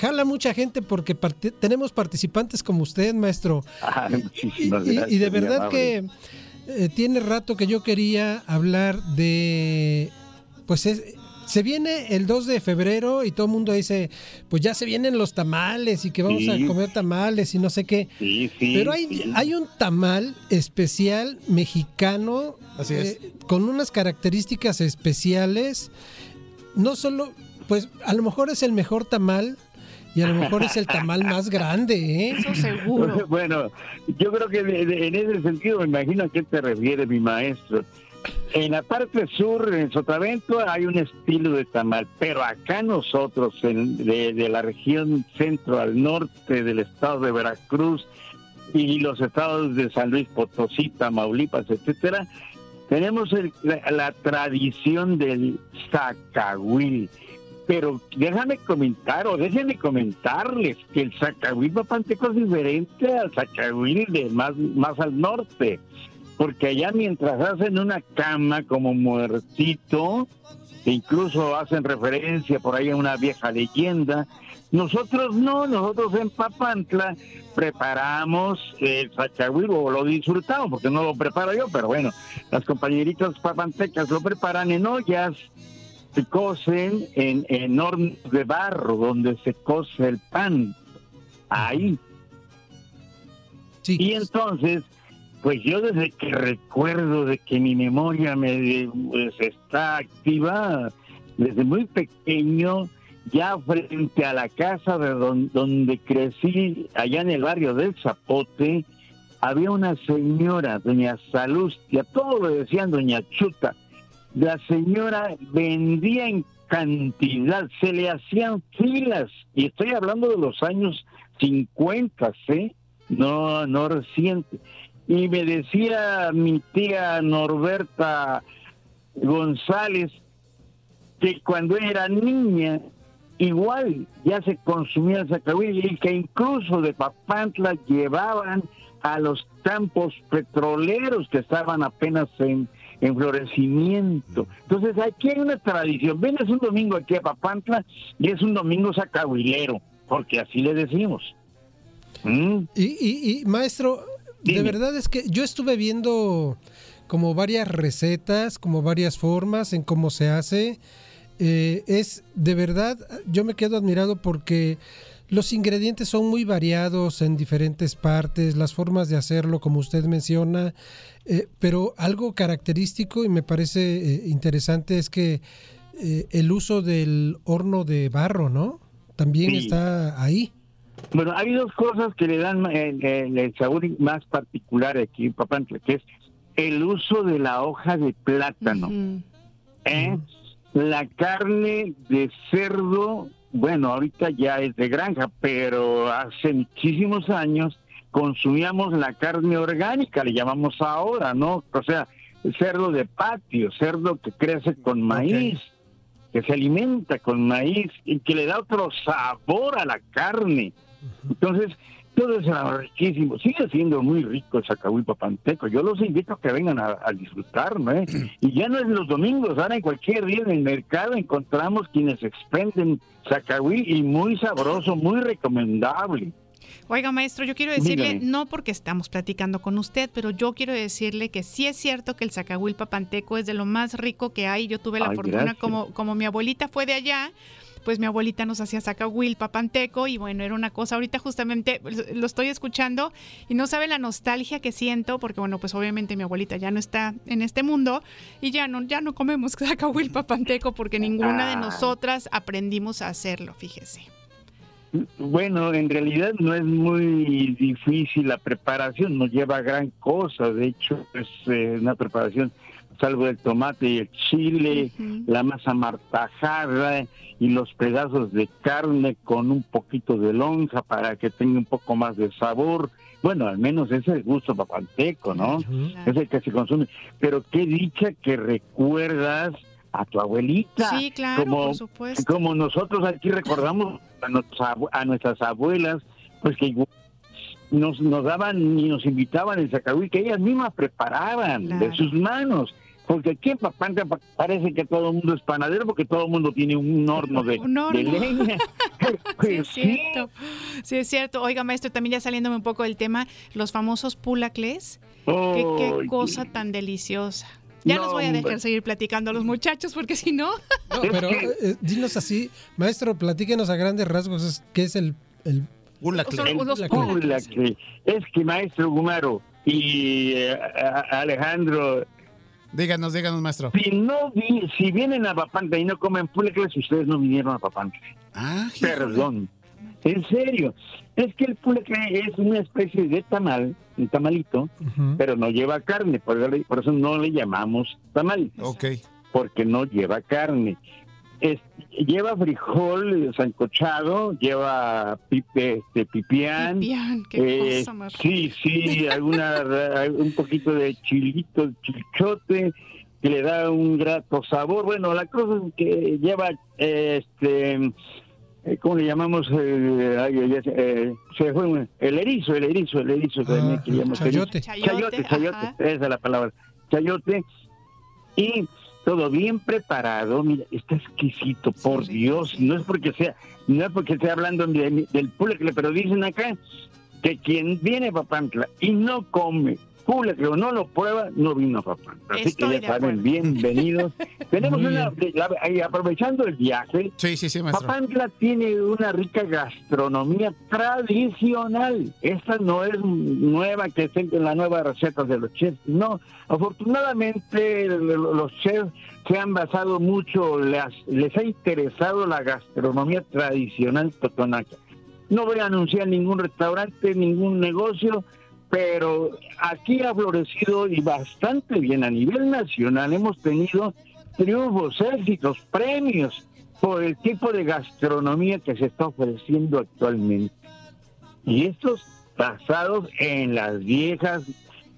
jala mucha gente porque parte- tenemos participantes como usted, maestro. Ah, muchísimas Y, gracias. y de verdad que eh, tiene rato que yo quería hablar de, pues es- se viene el 2 de febrero y todo el mundo dice, pues ya se vienen los tamales y que vamos Sí. a comer tamales y no sé qué. Sí, sí, Pero hay, sí. hay un tamal especial mexicano Así es. eh, con unas características especiales. No solo, pues a lo mejor es el mejor tamal y a lo mejor es el tamal más grande, ¿eh? Eso seguro. Bueno, yo creo que de- de- en ese sentido me imagino a qué te refiere mi maestro. En la parte sur, en Sotavento, hay un estilo de tamal, pero acá nosotros, en- de, de la región centro al norte del estado de Veracruz y los estados de San Luis Potosí, Tamaulipas, etcétera, tenemos el- la, tradición del zacahuil. Pero déjame comentar, o déjenme comentarles que el zacahuil papanteco es diferente al zacahuil de más, más al norte. Porque allá mientras hacen una cama como muertito, incluso hacen referencia por ahí a una vieja leyenda, nosotros no, nosotros en Papantla preparamos el zacahuil o lo disfrutamos, porque no lo preparo yo, pero bueno, las compañeritas papantecas lo preparan en ollas, se cocen en, en hornos de barro, donde se cose el pan, ahí. Y entonces, pues yo desde que recuerdo de que mi memoria me pues, está activa, desde muy pequeño, ya frente a la casa de don- donde crecí, allá en el barrio del Zapote, había una señora, doña Salustia, todo le decían doña Chuta. La señora vendía en cantidad, se le hacían filas, y estoy hablando de los años 50, ¿sí? No, no reciente. Y me decía mi tía Norberta González que cuando era niña igual ya se consumía el zacahuil y que incluso de Papantla llevaban a los campos petroleros que estaban apenas en, en florecimiento. Entonces aquí hay una tradición. Vienes un domingo aquí a Papantla y es un domingo zacahuilero, porque así le decimos. ¿Mm? Y, y- y, maestro, de verdad es que yo estuve viendo como varias recetas, como varias formas en cómo se hace. Eh, es de verdad, yo me quedo admirado porque los ingredientes son muy variados en diferentes partes, las formas de hacerlo, como usted menciona, eh, pero algo característico y me parece eh, interesante es que eh, el uso del horno de barro, ¿no? También Sí. está ahí. Bueno, hay dos cosas que le dan el, el- el sabor más particular aquí en Papantla, que es el uso de la hoja de plátano. ¿eh? La carne de cerdo, bueno, ahorita ya es de granja, pero hace muchísimos años consumíamos la carne orgánica, le llamamos ahora, ¿no? O sea, cerdo de patio, cerdo que crece con maíz, que se alimenta con maíz y que le da otro sabor a la carne. Entonces, todo eso era riquísimo. Sigue siendo muy rico el zacahuil papanteco. Yo los invito a que vengan a, a disfrutar, ¿no? eh? Y ya no es los domingos, ahora en cualquier día en el mercado encontramos quienes expenden zacahuil y muy sabroso, muy recomendable. Oiga, maestro, yo quiero decirle, Dígame. no porque estamos platicando con usted, pero yo quiero decirle que sí es cierto que el zacahuil papanteco es de lo más rico que hay. Yo tuve la Ay, fortuna, gracias. como, como mi abuelita fue de allá, pues mi abuelita nos hacía zacahuil papanteco y bueno, era una cosa, ahorita justamente lo estoy escuchando y no sabe la nostalgia que siento, porque bueno, pues obviamente mi abuelita ya no está en este mundo y ya no, ya no comemos zacahuil papanteco porque ninguna de Ah. nosotras aprendimos a hacerlo, fíjese. Bueno, en realidad no es muy difícil la preparación, no lleva gran cosa, de hecho es eh, una preparación salvo el tomate y el chile, la masa martajada y los pedazos de carne con un poquito de lonja para que tenga un poco más de sabor. Bueno, al menos ese es el gusto papanteco, ¿no? Es el que se consume. Pero qué dicha que recuerdas a tu abuelita. Sí, claro, como, por supuesto. Como nosotros aquí recordamos a, nuestras a nuestras abuelas, pues que igual nos, nos daban y nos invitaban el zacahuil que ellas mismas preparaban de sus manos. Porque aquí en Papantla pa- parece que todo el mundo es panadero porque todo el mundo tiene un horno de, Un horno. de leña. Sí, Pues es cierto. Sí, es cierto. Oiga, maestro, también ya saliéndome un poco del tema, los famosos pulacles. ¿Qué, cosa tan deliciosa. Ya No, los voy a dejar seguir platicando a los muchachos porque si no... No, pero eh, dinos así, maestro, platíquenos a grandes rasgos qué es el, el El unos pulacle. Es que maestro Gumaro y eh, Alejandro, Díganos, díganos, maestro. si no vi, si vienen a Papantla y no comen pulacles, ustedes no vinieron a Papantla. Ah, Perdón. En serio. Es que el pulacle es una especie de tamal, un tamalito, pero no lleva carne, por, por eso no le llamamos tamal. Ok. Porque no lleva carne. Es- lleva frijol sancochado, lleva pipe, este, pipián. Pipián, qué eh, cosa más Sí, sí, alguna, un poquito de chilito, chilchote, que le da un grato sabor. Bueno, la cosa es que lleva, eh, este, eh, ¿cómo le llamamos? Eh, eh, se fue el erizo, el erizo, el erizo. también que llamamos chayote. erizo. Chayote, chayote, ajá. esa es la palabra. Chayote. Y todo bien preparado, mira, está exquisito, por Dios, no es porque sea, no es porque esté hablando de- del pulecle, pero dicen acá que quien viene a Papantla y no come pulecle o no lo prueba, no vino a Papantla. Así Estoy que ya saben, acuerdo. bienvenidos. Tenemos Muy una, la- ahí, aprovechando el viaje, Sí, sí, sí, maestro. Papantla tiene una rica gastronomía tradicional. Esta no es nueva que estén en la nueva receta de los chefs. No, afortunadamente los chefs se han basado mucho, les, les ha interesado la gastronomía tradicional totonaca. No voy a anunciar ningún restaurante, ningún negocio, pero aquí ha florecido y bastante bien a nivel nacional. Hemos tenido triunfos, éxitos, premios por el tipo de gastronomía que se está ofreciendo actualmente. Y estos basados en las viejas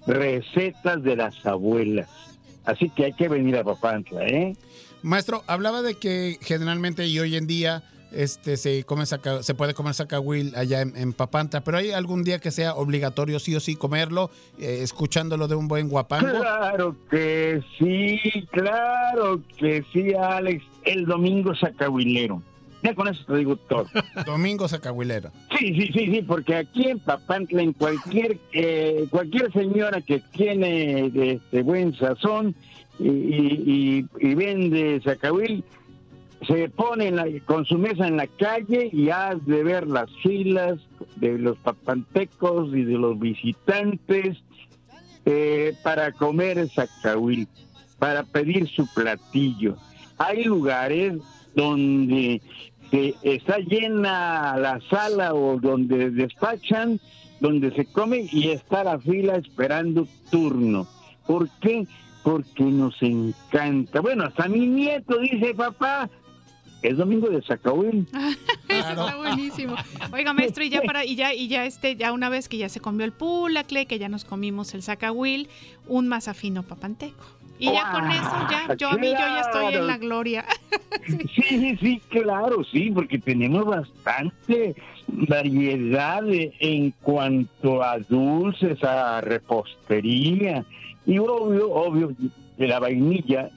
recetas de las abuelas. Así que hay que venir a Papantla, ¿eh? Maestro, hablaba de que generalmente y hoy en día este se come saca- se puede comer sacahuil allá en, en Papantla, pero hay algún día que sea obligatorio sí o sí comerlo, eh, escuchándolo de un buen guapango. Claro que sí, claro que sí, Alex. El domingo sacahuilero. Ya con eso te digo todo. Domingo sacahuilero. Sí, sí, sí, sí, porque aquí en Papantla, en cualquier eh, cualquier señora que tiene este buen sazón y, y- y- y vende sacahuil, se pone la- con su mesa en la calle y has de ver las filas de los papantecos y de los visitantes eh, para comer el sacahuil, para pedir su platillo. Hay lugares donde está llena la sala o donde despachan, donde se come y está la fila esperando turno. ¿Por qué? Porque nos encanta. Bueno, hasta mi nieto dice, papá, es domingo de Sacahuil. Eso está buenísimo. Oiga, maestro, y ya para, y ya, y ya este, ya una vez que ya se comió el pulacle, que ya nos comimos el sacahuil, un mazafino papanteco. Y ya con eso, ya, yo a mí, yo ya estoy en la gloria. Sí, sí, sí, claro, sí, porque tenemos bastante variedad de- en cuanto a dulces, a repostería. Y obvio, obvio, que la vainilla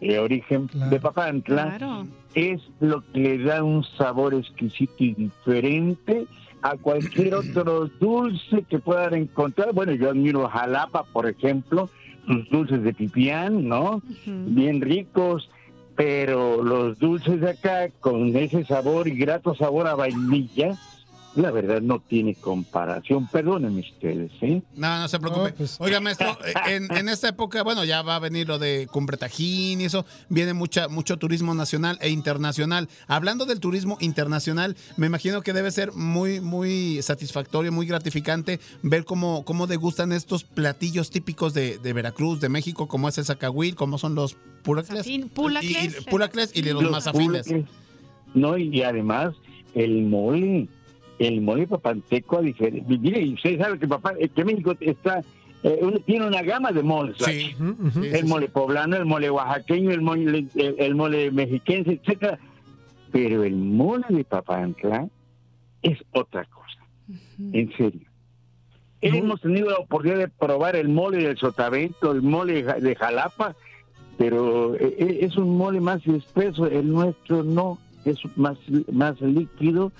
de origen de Papantla Claro. Es lo que le da un sabor exquisito y diferente a cualquier otro dulce que puedan encontrar. Bueno, yo admiro Jalapa, por ejemplo, sus dulces de pipián, ¿no? Bien ricos, pero los dulces de acá, con ese sabor y grato sabor a vainilla, la verdad no tiene comparación. Perdónenme ustedes, ¿eh? No, no se preocupe. Oiga, maestro, eh, en, en esta época, bueno, ya va a venir lo de Cumbre Tajín y eso, viene mucha, mucho turismo nacional e internacional. Hablando del turismo internacional, me imagino que debe ser muy, muy satisfactorio, muy gratificante ver cómo, cómo degustan estos platillos típicos de, de Veracruz, de México, como es el zacahuil, como son los pulacles. Y, y- pulacles y de los, mazafines. pulques. No, y además el mole, el mole papanteco a diferencia. Mire, y usted sabe que papá, eh, que México está eh, un- tiene una gama de moles. Sí, el mole poblano, el mole oaxaqueño, el mole, el, el mole mexiquense, etcétera. Pero el mole de Papantla es otra cosa. En serio. Hemos tenido la oportunidad de probar el mole del Sotavento, el mole de Jalapa, pero eh, eh, es un mole más espeso, el nuestro no, es más, más líquido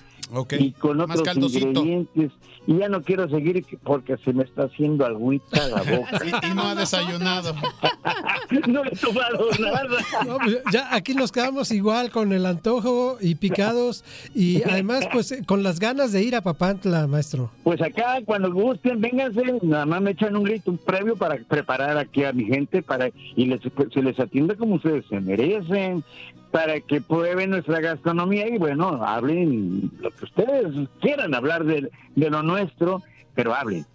Y con otros ingredientes. Y ya no quiero seguir porque se me está haciendo agüita la boca. Y, y no ha desayunado. no he tomado nada. No, pues ya aquí nos quedamos igual con el antojo y picados y además pues eh, con las ganas de ir a Papantla, maestro. Pues acá, cuando gusten, vénganse, nada más me echan un grito un previo para preparar aquí a mi gente para y les, se les atienda como ustedes se merecen, para que prueben nuestra gastronomía y bueno, hablen lo que ustedes quieran hablar de, de lo nuestro, pero hablen.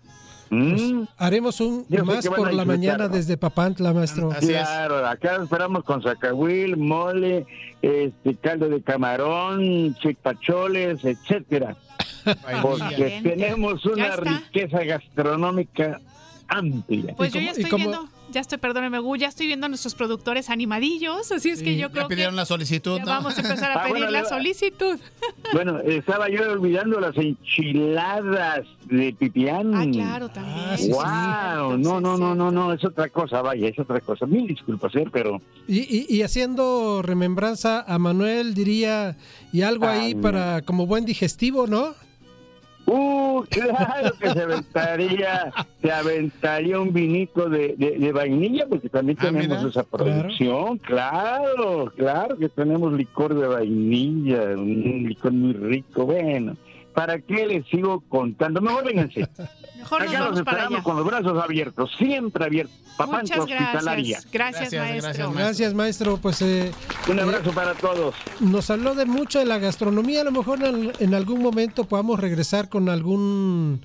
Mm. Haremos un Yo más por a la mañana desde Papantla, maestro. Claro, acá esperamos con zacahuil, mole, este caldo de camarón, chipacholes, etcétera. Porque tenemos una riqueza gastronómica amplia. Pues yo ya estoy viendo, ya estoy, perdóneme, Gu, ya estoy viendo a nuestros productores animadillos, así es que yo ya creo pidieron que la solicitud, ya ¿no? vamos a empezar a Ah, pedir bueno, la solicitud. Bueno, estaba yo olvidando las enchiladas de pipián. Ah, claro, también. wow, no, no, no, no, no, es otra cosa, vaya, es otra cosa. Mil disculpas, ¿eh? pero Y, y- y haciendo remembranza a Manuel, diría, y algo ahí no. para como buen digestivo, ¿no? Uh, claro que se aventaría, se aventaría un vinito de, de- de vainilla, porque también Ah, tenemos esa producción, claro. claro, que tenemos licor de vainilla, un licor muy rico, bueno. ¿Para qué les sigo contando? Mejor vénganse. Mejor nos Acá los vamos para esperamos allá. con los brazos abiertos, siempre abiertos. Papantla Muchas Hospitalaria. gracias. Gracias, maestro. Gracias, maestro. Pues eh, Un abrazo para todos. nos habló de mucho de la gastronomía. A lo mejor en, en algún momento podamos regresar con algún,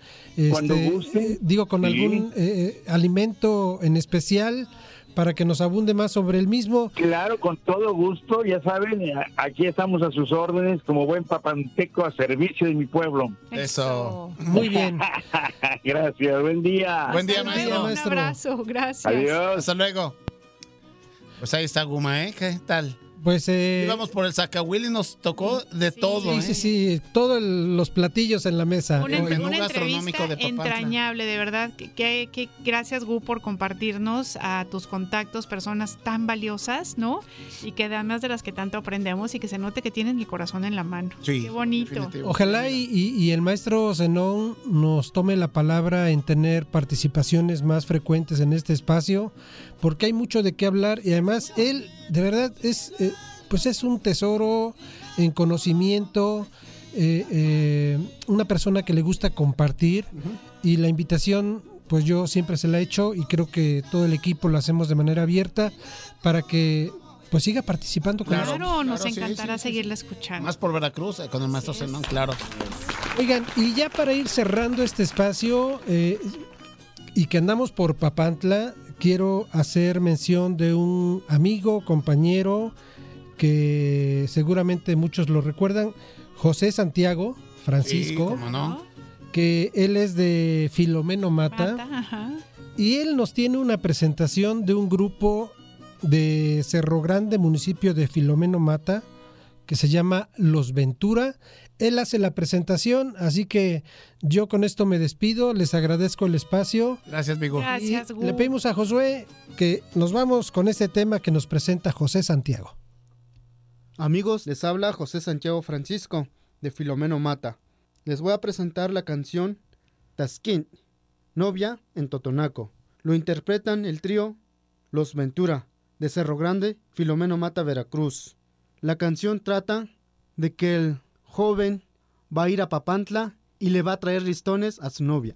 Cuando este, guste. eh, digo, con Sí. algún eh, alimento en especial para que nos abunde más sobre el mismo. Claro, con todo gusto, ya saben, a- aquí estamos a sus órdenes como buen papanteco a servicio de mi pueblo. Eso. Muy bien. Gracias, buen día. Buen día, maestro. Un abrazo, gracias. Adiós. Hasta luego. Pues ahí está Guma, ¿eh? ¿Qué tal? Pues eh, Íbamos por el Zacahuil y nos tocó de todo, sí, ¿eh? sí, sí, todos los platillos en la mesa. Una, El menú una gastronómico entrevista de entrañable, de verdad. Que, que- que gracias, Gu, por compartirnos a tus contactos, personas tan valiosas, ¿no? Y que además de las que tanto aprendemos y que se note que tienen el corazón en la mano. Sí, Qué bonito. Ojalá y, y- y el maestro Zenón nos tome la palabra en tener participaciones más frecuentes en este espacio, porque hay mucho de qué hablar y además él de verdad es, eh, pues es un tesoro en conocimiento, eh, eh, una persona que le gusta compartir y la invitación pues yo siempre se la he hecho y creo que todo el equipo lo hacemos de manera abierta para que pues siga participando con Claro, nosotros. nos claro, sí, encantará sí, sí, seguirla escuchando. Más por Veracruz, eh, con el maestro Zenón, claro. Oigan, y ya para ir cerrando este espacio eh, y que andamos por Papantla, quiero hacer mención de un amigo, compañero, que seguramente muchos lo recuerdan, José Santiago Francisco, Sí, cómo no. que él es de Filomeno Mata, Mata, y él nos tiene una presentación de un grupo de Cerro Grande, municipio de Filomeno Mata, que se llama Los Ventura. Él hace la presentación, así que yo con esto me despido, les agradezco el espacio. Gracias, Vigo. Gracias, Gu. le pedimos a Josué que nos vamos con este tema que nos presenta José Santiago. Amigos, les habla José Santiago Francisco, de Filomeno Mata. Les voy a presentar la canción Tasquín, novia en Totonaco. Lo interpretan el trío Los Ventura, de Cerro Grande, Filomeno Mata, Veracruz. La canción trata de que el joven va a ir a Papantla y le va a traer listones a su novia.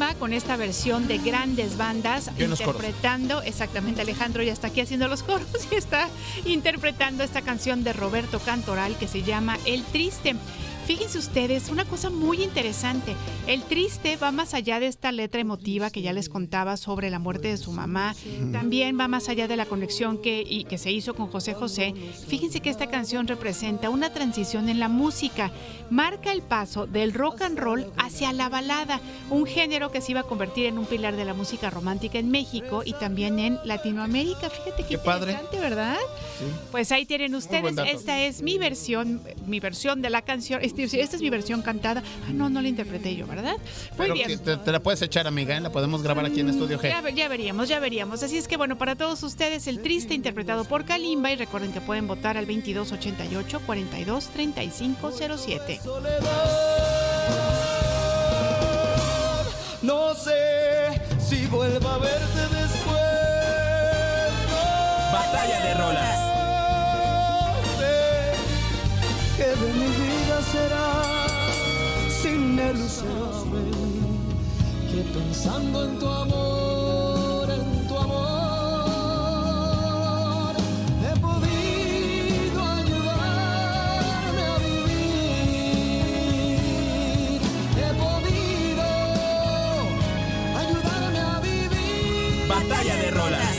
Kalimba con esta versión de grandes bandas interpretando, exactamente Alejandro ya está aquí haciendo los coros y está interpretando esta canción de Roberto Cantoral que se llama El Triste. Fíjense ustedes, una cosa muy interesante. El triste va más allá de esta letra emotiva que ya les contaba sobre la muerte de su mamá. También va más allá de la conexión que, y que se hizo con José José. Fíjense que esta canción representa una transición en la música. Marca el paso del rock and roll hacia la balada, un género que se iba a convertir en un pilar de la música romántica en México y también en Latinoamérica. Fíjate qué, Qué padre. interesante, ¿verdad? Pues ahí tienen ustedes. Esta es mi versión, mi versión de la canción. Este- Esta es mi versión cantada. Ah, no, no la interpreté yo, ¿verdad? Muy Pero bien. te, te la puedes echar, amiga, ¿eh? la podemos grabar aquí en Estudio G. Ya, ya veríamos, ya veríamos. Así es que bueno, para todos ustedes, el triste interpretado por Kalimba y recuerden que pueden votar al 2288 42 3507. No sé si vuelva a verte después. Batalla de rolas. Sé que de mi vida será sabe que pensando en tu amor, en tu amor, he podido ayudarme a vivir. He podido ayudarme a vivir. Batalla de rolas.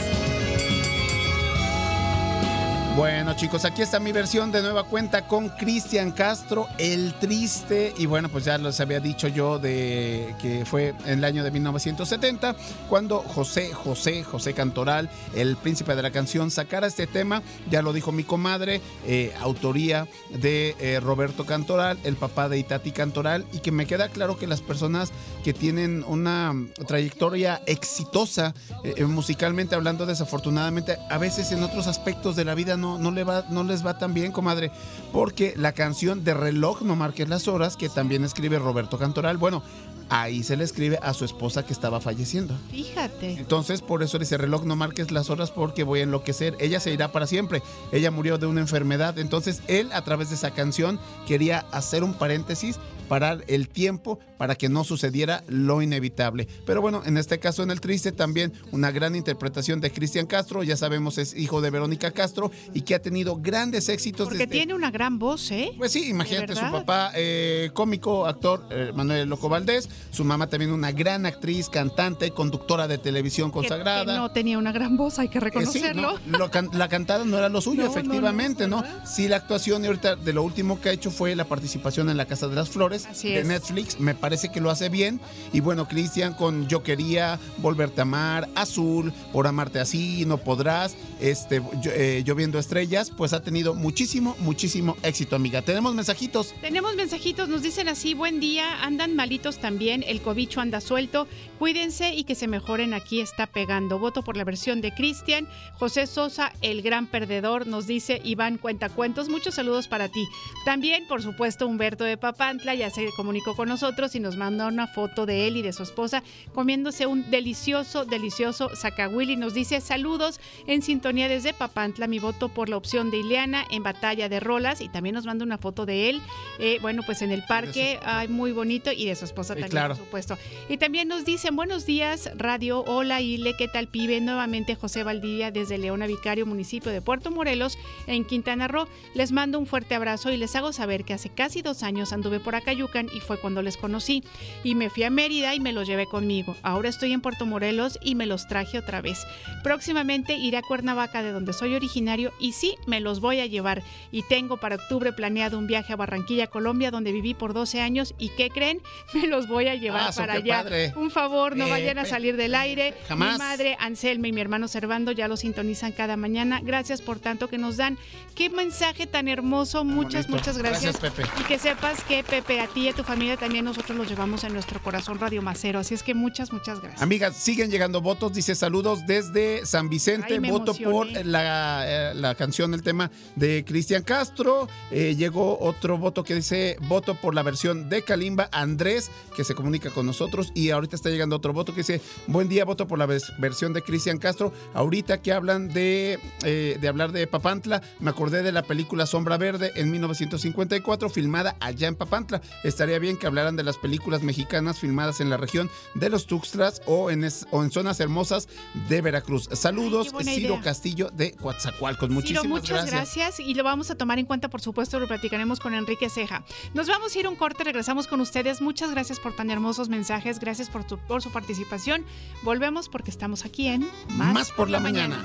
Bueno, chicos, aquí está mi versión de nueva cuenta con Cristian Castro, El Triste. Y bueno, pues ya les había dicho yo de que fue en el año de 1970 cuando José, José, José Cantoral, el príncipe de la canción, sacara este tema. Ya lo dijo mi comadre, eh, autoría de eh, Roberto Cantoral, el papá de Itati Cantoral. Y que me queda claro que las personas que tienen una trayectoria exitosa eh, musicalmente hablando, desafortunadamente, a veces en otros aspectos de la vida no, no, le va, no les va tan bien, comadre, porque la canción de reloj no marques las horas, que también escribe Roberto Cantoral, bueno, ahí se le escribe a su esposa que estaba falleciendo. Fíjate. Entonces, por eso dice reloj, no marques las horas porque voy a enloquecer. Ella se irá para siempre. Ella murió de una enfermedad. Entonces, él, a través de esa canción, quería hacer un paréntesis, parar el tiempo para que no sucediera lo inevitable. Pero bueno, en este caso, en el triste, también una gran interpretación de Cristian Castro. Ya sabemos, es hijo de Verónica Castro y que ha tenido grandes éxitos. Porque desde- tiene una gran voz, ¿eh? pues sí, imagínate, su papá eh, cómico, actor, eh, Manuel Loco Valdés, su mamá también una gran actriz, cantante, conductora de televisión Que- que consagrada. no tenía una gran voz, hay que Eh, sí, reconocerlo. ¿no? Lo can- la cantada no era lo suyo, No, no, no, efectivamente, ¿no? Sí, la actuación y ahorita de lo último que ha hecho fue la participación en La Casa de las Flores, series Así de es. Netflix. Me parece que lo hace bien. Y bueno, Cristian con Yo quería volverte a amar, Azul, por amarte así, no podrás, este, yo- eh, lloviendo estrellas, pues ha tenido muchísimo, muchísimo éxito, amiga. Tenemos mensajitos. Tenemos mensajitos, nos dicen así, buen día, andan malitos también, el cobicho anda suelto, cuídense y que se mejoren, aquí está pegando. Voto por la versión de Cristian. José Sosa, el gran perdedor, nos dice Iván Cuentacuentos, muchos saludos para ti. También, por supuesto, Humberto de Papantla ya se comunicó con nosotros y nos manda una foto de él y de su esposa comiéndose un delicioso, delicioso zacahuili. Nos dice saludos en sintonía desde Papantla, mi voto por la opción de Ileana en batalla de rolas y también nos manda una foto de él, eh, bueno, pues en el parque, ay, muy bonito y de su esposa también, claro. por supuesto. Y también nos dicen buenos días, Radio, hola Ile, ¿qué tal pibe? Nuevamente José Valdivia desde Leona Vicario, municipio de Puerto Morelos, en Quintana Roo. Les mando un fuerte abrazo y les hago saber que hace casi dos años anduve por Acayucan y fue cuando les conocí. Y me fui a Mérida y me los llevé conmigo. Ahora estoy en Puerto Morelos y me los traje otra vez. Próximamente iré a Cuernavaca, de donde soy originario, y sí, me los voy a llevar. Y tengo para octubre planeado un viaje a Barranquilla, Colombia, donde viví por 12 años. ¿Y qué creen? Me los voy a llevar Ah, para allá. padre. Un favor, no Eh, vayan a pe- salir del aire. Jamás. Mi madre Anselma y mi hermano Servando ya lo sintonizan cada mañana. Gracias por tanto que nos dan. Qué mensaje tan hermoso. Muchas, muchas gracias. Gracias, Pepe. Y que sepas que Pepe, a ti y a tu familia también nosotros los llevamos en nuestro corazón Radio Macero. Así es que muchas, muchas gracias. Amigas, siguen llegando votos. Dice saludos desde San Vicente. Ay, Voto por la, eh, la canción, el tema de Cristian Castro. Eh, llegó otro voto que dice voto por la versión de Kalimba. Andrés, que se comunica con nosotros. Y ahorita está llegando otro voto que dice buen día, voto por la vers- versión de Cristian Castro. Ahorita que hablan de, eh, de hablar de Papantla, me acordé de la película Sombra Verde en 1954, filmada allá en Papantla. Estaría bien que hablaran de las películas mexicanas filmadas en la región de los Tuxtlas o en, es- o en zonas hermosas de Veracruz. Saludos, buena Ciro idea. Castillo de Coatzacoalcos. Ciro, Muchísimas muchas gracias. gracias. y lo vamos a tomar en cuenta, por supuesto, lo platicaremos con Enrique Ceja. Nos vamos a ir un corte, regresamos con ustedes. Muchas gracias por tan hermosos mensajes, gracias por, tu- por su participación. Volvemos porque estamos aquí en Más, por la mañana.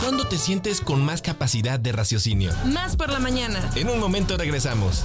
¿Cuándo te sientes con más capacidad de raciocinio? Más por la mañana. En un momento regresamos.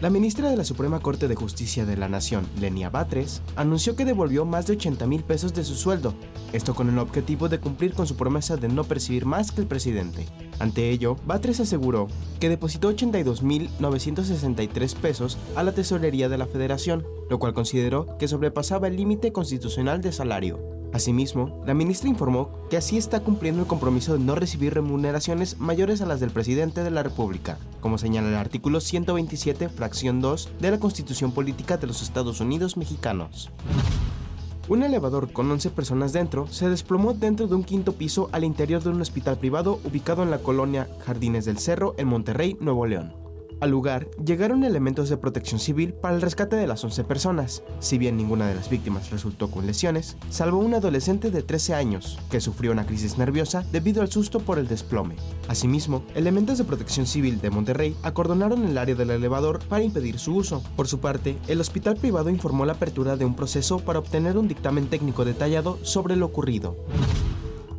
La ministra de la Suprema Corte de Justicia de la Nación, Lenia Batres, anunció que devolvió más de 80 mil pesos de su sueldo, esto con el objetivo de cumplir con su promesa de no percibir más que el presidente. Ante ello, Batres aseguró que depositó 82.963 pesos a la tesorería de la Federación, lo cual consideró que sobrepasaba el límite constitucional de salario. Asimismo, la ministra informó que así está cumpliendo el compromiso de no recibir remuneraciones mayores a las del presidente de la República, como señala el artículo 127, fracción 2 de la Constitución Política de los Estados Unidos Mexicanos. Un elevador con 11 personas dentro se desplomó dentro de un quinto piso al interior de un hospital privado ubicado en la colonia Jardines del Cerro en Monterrey, Nuevo León. Al lugar llegaron elementos de protección civil para el rescate de las 11 personas. Si bien ninguna de las víctimas resultó con lesiones, salvo un adolescente de 13 años que sufrió una crisis nerviosa debido al susto por el desplome. Asimismo, elementos de protección civil de Monterrey acordonaron el área del elevador para impedir su uso. Por su parte, el hospital privado informó la apertura de un proceso para obtener un dictamen técnico detallado sobre lo ocurrido.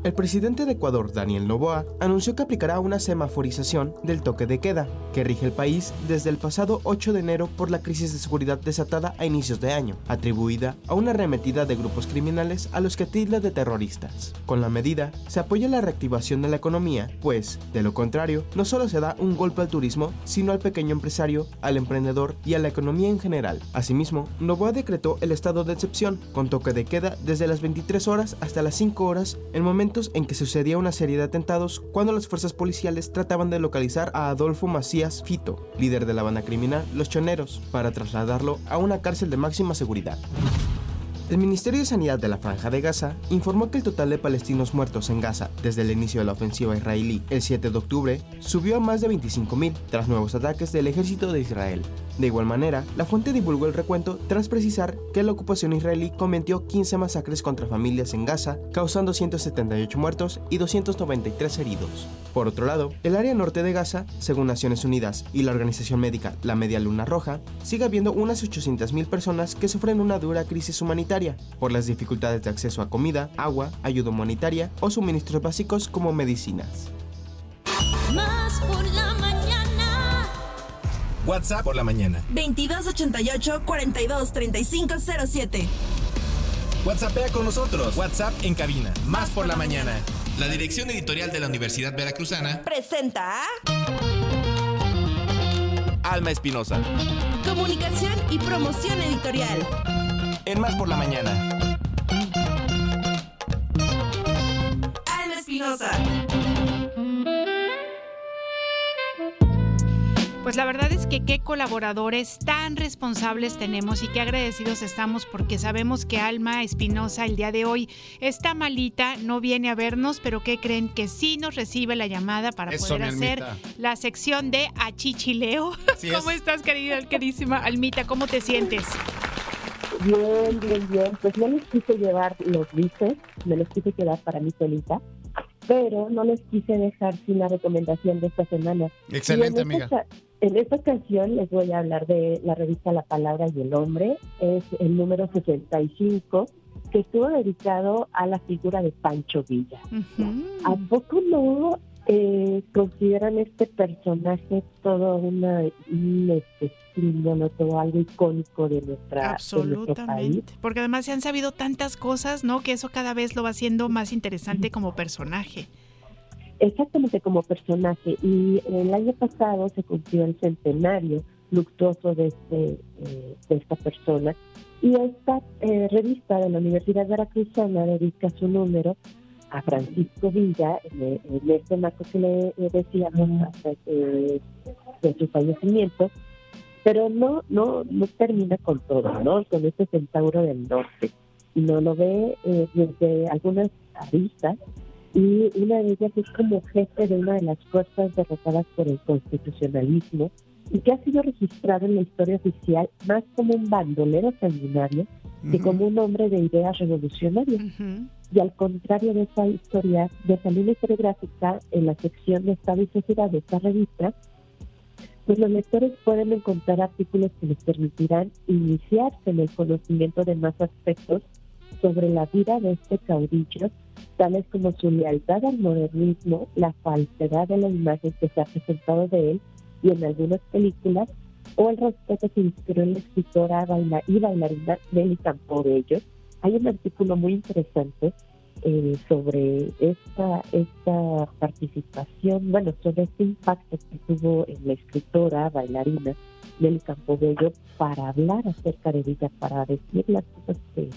El presidente de Ecuador, Daniel Noboa, anunció que aplicará una semaforización del toque de queda, que rige el país desde el pasado 8 de enero por la crisis de seguridad desatada a inicios de año, atribuida a una arremetida de grupos criminales a los que tilda de terroristas. Con la medida, se apoya la reactivación de la economía, pues, de lo contrario, no solo se da un golpe al turismo, sino al pequeño empresario, al emprendedor y a la economía en general. Asimismo, Noboa decretó el estado de excepción, con toque de queda desde las 23 horas hasta las 5 horas en momentos en que sucedía una serie de atentados cuando las fuerzas policiales trataban de localizar a Adolfo Macías Fito, líder de la banda criminal Los Choneros, para trasladarlo a una cárcel de máxima seguridad. El Ministerio de Sanidad de la Franja de Gaza informó que el total de palestinos muertos en Gaza desde el inicio de la ofensiva israelí el 7 de octubre subió a más de 25.000 tras nuevos ataques del ejército de Israel. De igual manera, la fuente divulgó el recuento tras precisar que la ocupación israelí cometió 15 masacres contra familias en Gaza, causando 178 muertos y 293 heridos. Por otro lado, el área norte de Gaza, según Naciones Unidas y la organización médica La Media Luna Roja, sigue habiendo unas 800.000 personas que sufren una dura crisis humanitaria por las dificultades de acceso a comida, agua, ayuda humanitaria o suministros básicos como medicinas. Más por la mañana. WhatsApp por la mañana. 2288 423507. WhatsAppea con nosotros. WhatsApp en cabina. Más por la mañana. La dirección editorial de la Universidad Veracruzana Presenta Alma Espinosa. Comunicación y Promoción Editorial. En Más por la mañana. Alma Espinosa. Pues la verdad es que qué colaboradores tan responsables tenemos y qué agradecidos estamos porque sabemos que Alma Espinosa el día de hoy está malita, no viene a vernos, pero ¿qué creen? Que sí nos recibe la llamada para Eso, poder hacer Almita. la sección de Achichileo. Es. ¿Cómo estás, querida, queridísima Almita? ¿Cómo te sientes? Bien, bien, bien. Pues no les quise llevar los bices, me los quise quedar para mí solita, pero no les quise dejar sin la recomendación de esta semana. Excelente, en amiga. En esta ocasión les voy a hablar de la revista La Palabra y el Hombre. Es el número 65, que estuvo dedicado a la figura de Pancho Villa. ¿A poco no eh, consideran este personaje todo una, un este, símbolo, todo algo icónico de, nuestra, de nuestro país? Absolutamente. Porque además se han sabido tantas cosas, ¿no? Que eso cada vez lo va haciendo más interesante como personaje. Exactamente como personaje. Y el año pasado se cumplió el centenario luctuoso de, este, eh, de esta persona. Y esta eh, revista de la Universidad Veracruzana dedica su número a Francisco Villa, en, en este marco que le eh, decíamos hasta, eh, de su fallecimiento, pero no, no, no termina con todo, ¿no? Con este centauro del norte. No lo ve eh, desde algunas aristas y una de ellas es como jefe de una de las fuerzas derrotadas por el constitucionalismo y que ha sido registrado en la historia oficial más como un bandolero sanguinario que Ujú. como un hombre de ideas revolucionarias. Y al contrario de esa historia, de esa línea historiográfica, en la sección de Estado y Sociedad de esta revista, pues los lectores pueden encontrar artículos que les permitirán iniciarse en el conocimiento de más aspectos sobre la vida de este caudillo, tales como su lealtad al modernismo, la falsedad de la imagen que se ha presentado de él y en algunas películas, o el respeto que inspiró la escritora y bailarina Nelly Campobello. Hay un artículo muy interesante eh, sobre esta, esta participación, bueno, sobre este impacto que tuvo en la escritora, bailarina Nelly Campobello para hablar acerca de ella, para decir las cosas que,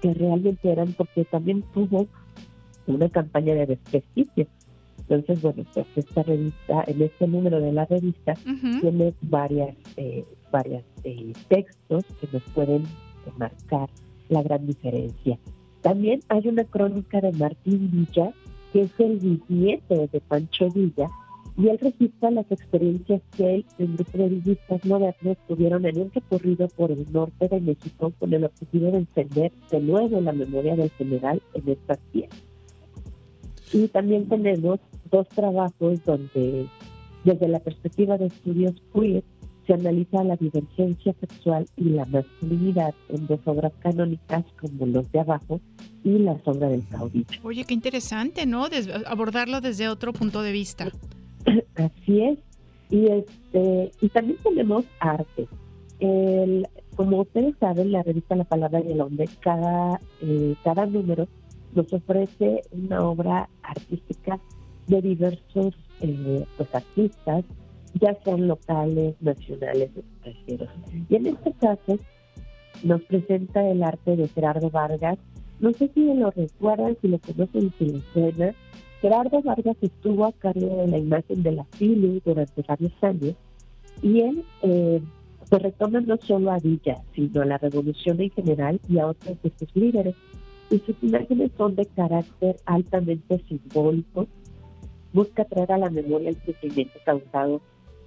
que realmente eran, porque también tuvo una campaña de desprestigio. Entonces, bueno, pues esta revista, en este número de la revista, tiene varias, eh, varias eh, textos que nos pueden marcar la gran diferencia. También hay una crónica de Martín Villa, que es el bisnieto de Pancho Villa, y él registra las experiencias que él y de villistas modernos tuvieron en un recorrido por el norte de México con el objetivo de encender de nuevo la memoria del general en estas tierras. Y también tenemos dos trabajos donde, desde la perspectiva de estudios queer, se analiza la divergencia sexual y la masculinidad en dos obras canónicas como Los de Abajo y La Sombra del Caudillo. Oye, qué interesante, ¿no? Des- abordarlo desde otro punto de vista. Así es. Y este y también tenemos arte. El, como ustedes saben, la revista La Palabra y el Hombre, cada, eh, cada número nos ofrece una obra artística de diversos eh, pues, artistas, ya sean locales, nacionales, extranjeros. Y en este caso nos presenta el arte de Gerardo Vargas. No sé si lo recuerdan, si lo conocen, si les suena. Gerardo Vargas estuvo a cargo de la imagen de la Fili durante varios años y él, eh, pues retoman no solo a Villa, sino a la revolución en general y a otros de sus líderes. Y sus imágenes son de carácter altamente simbólico, busca traer a la memoria el sufrimiento causado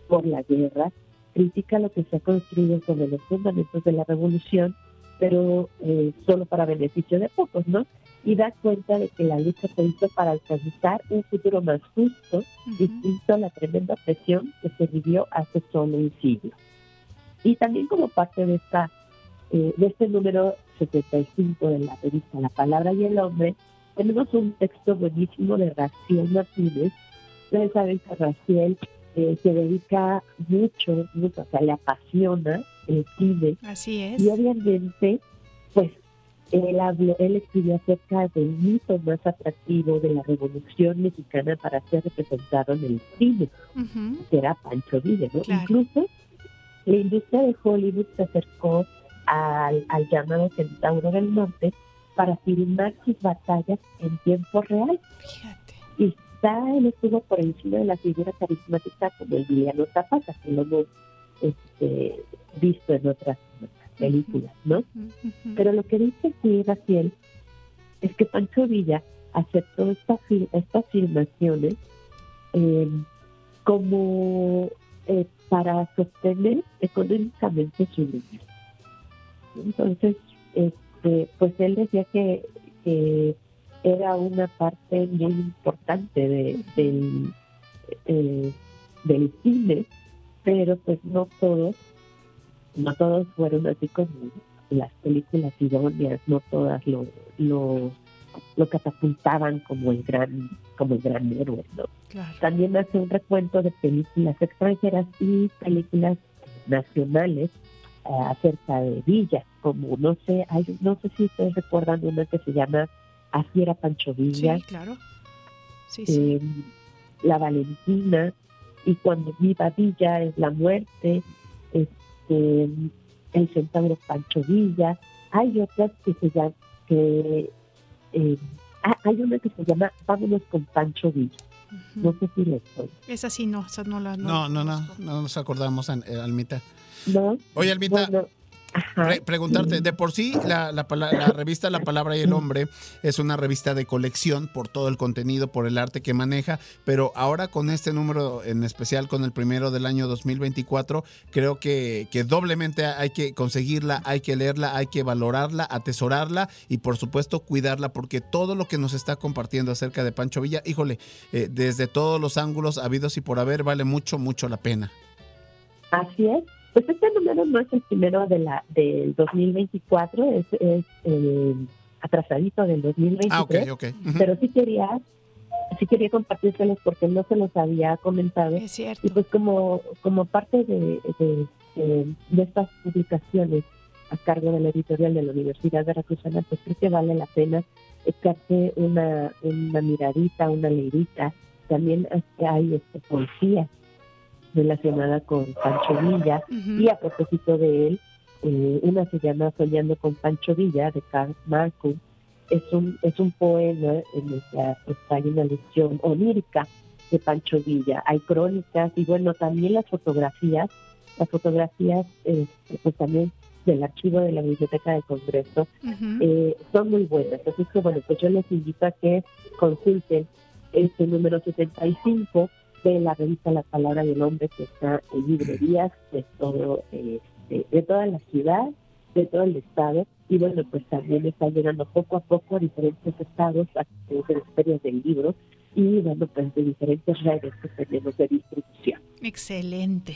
por la guerra, critica lo que se ha construido sobre los fundamentos de la revolución, pero eh, solo para beneficio de pocos, ¿no? Y da cuenta de que la lucha se hizo para alcanzar un futuro más justo, distinto a la tremenda presión que se vivió hace solo un siglo. Y también como parte de esta eh, de este número 75 de la revista La Palabra y el Hombre, tenemos un texto buenísimo de Raciel Martínez. Ustedes saben que Raciel eh, se dedica mucho, mucho, o sea, le apasiona el cine. Así es. Y obviamente, pues, él, habló, él escribió acerca del mito más atractivo de la Revolución Mexicana para ser representado en el cine, que era Pancho Villa, ¿no? Incluso la industria de Hollywood se acercó al, al llamado Centauro del Norte para filmar sus batallas en tiempo real. Y está, él estuvo por encima de la figura carismática como el Villano Zapata, que lo hemos este, visto en otras, películas, ¿no? Pero lo que dice aquí Raciel es que Pancho Villa aceptó esta estas filmaciones eh, como eh, para sostener económicamente su vida. Entonces, este, pues él decía que, que era una parte muy importante de, del, eh, del cine, pero pues no todos, no todos fueron así como las películas idóneas, no todas lo, lo, lo catapultaban como el gran, como el gran héroe, ¿no? También hace un recuento de películas extranjeras y películas nacionales eh, acerca de Villa, como no sé, hay, no sé si ustedes recuerdan una que se llama Así era Pancho Villa. Sí, claro. Sí, eh, la Valentina y cuando viva Villa es la muerte, este, el centauro Pancho Villa. Hay otras que se llaman, que eh, ah, hay una que se llama Vámonos con Pancho Villa. No sé si le estoy. Esa sí, no, esa no la. No, no, no, no, nos acordamos, eh, Almita. No. Oye, Almita. Preguntarte, de por sí la, la, la, revista La Palabra y el Hombre es una revista de colección por todo el contenido, por el arte que maneja, pero ahora con este número en especial, con el primero del año 2024, creo que, que doblemente hay que conseguirla, hay que leerla, hay que valorarla, atesorarla y por supuesto cuidarla, porque todo lo que nos está compartiendo acerca de Pancho Villa, híjole, eh, desde todos los ángulos habidos y por haber, vale mucho, mucho la pena. Así es. Pues este número no es el primero de la del 2024, es, es el atrasadito del 2023. Ah, ok, ok. Ujú. Pero sí quería, sí quería compartírselos porque no se los había comentado. Es cierto. Y pues como, como parte de, de, de- de estas publicaciones a cargo de la editorial de la Universidad Veracruzana, pues creo que vale la pena echarse una, una miradita, una leidita. También hay este, poesía relacionada con Pancho Villa y a propósito de él, eh, una se llama Soñando con Pancho Villa de Karl Marx. Es un, es un poema en el que hay una lección onírica de Pancho Villa. Hay crónicas y bueno, también las fotografías, las fotografías este, pues también del archivo de la Biblioteca del Congreso eh, son muy buenas. Así que bueno, pues yo les invito a que consulten este número 75 de la revista La Palabra del Hombre que está en librerías de todo eh, de, toda la ciudad, de todo el estado y bueno pues también está llegando poco a poco a diferentes estados a las ferias del libro y bueno pues de diferentes redes que tenemos de distribución. Excelente.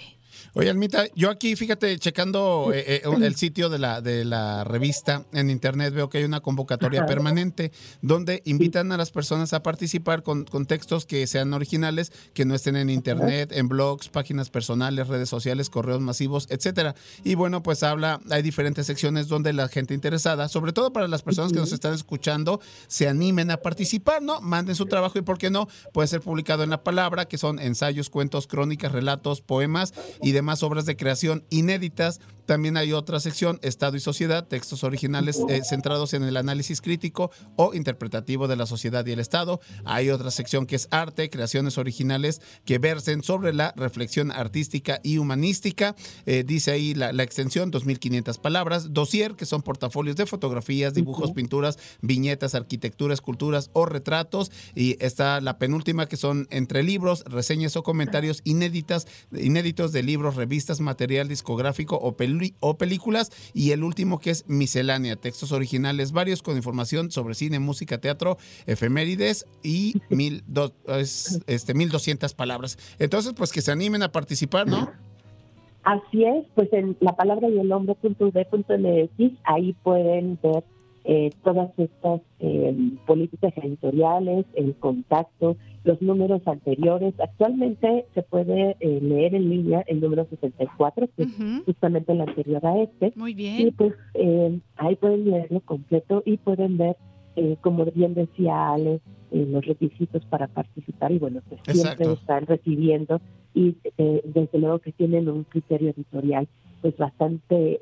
Oye, Almita, yo aquí, fíjate, checando eh, eh, el sitio de la, de la revista en internet, veo que hay una convocatoria permanente donde invitan a las personas a participar con, con textos que sean originales, que no estén en internet, en blogs, páginas personales, redes sociales, correos masivos, etcétera. Y bueno, pues habla, hay diferentes secciones donde la gente interesada, sobre todo para las personas que nos están escuchando, se animen a participar, ¿no? Manden su trabajo y, ¿por qué no? Puede ser publicado en La Palabra, que son ensayos, cuentos, crónicas, relatos, poemas y demás obras de creación inéditas, También hay otra sección, Estado y Sociedad, textos originales eh, centrados en el análisis crítico o interpretativo de la sociedad y el Estado. Hay otra sección que es arte, creaciones originales que versen sobre la reflexión artística y humanística. Eh, dice ahí la, la extensión, 2.500 palabras. Dossier, que son portafolios de fotografías, dibujos, pinturas, viñetas, arquitectura, esculturas o retratos. Y está la penúltima, que son entre libros, reseñas o comentarios inéditas, inéditos de libros, revistas, material discográfico o, peli- o películas. Y el último, que es miscelánea, textos originales varios con información sobre cine, música, teatro, efemérides y mil do- es, este, 1200 palabras. Entonces, pues que se animen a participar, ¿no? Así es, pues en la palabra y el hombre.ud.mx ahí pueden ver eh, todas estas eh, políticas editoriales, el contacto, los números anteriores. Actualmente se puede eh, leer en línea el número 64, que es justamente el anterior a este. Muy Y bien. pues eh, ahí pueden leerlo completo y pueden ver, eh, como bien decía Ale, eh, los requisitos para participar y bueno, pues siempre están recibiendo y eh, desde luego que tienen un criterio editorial pues bastante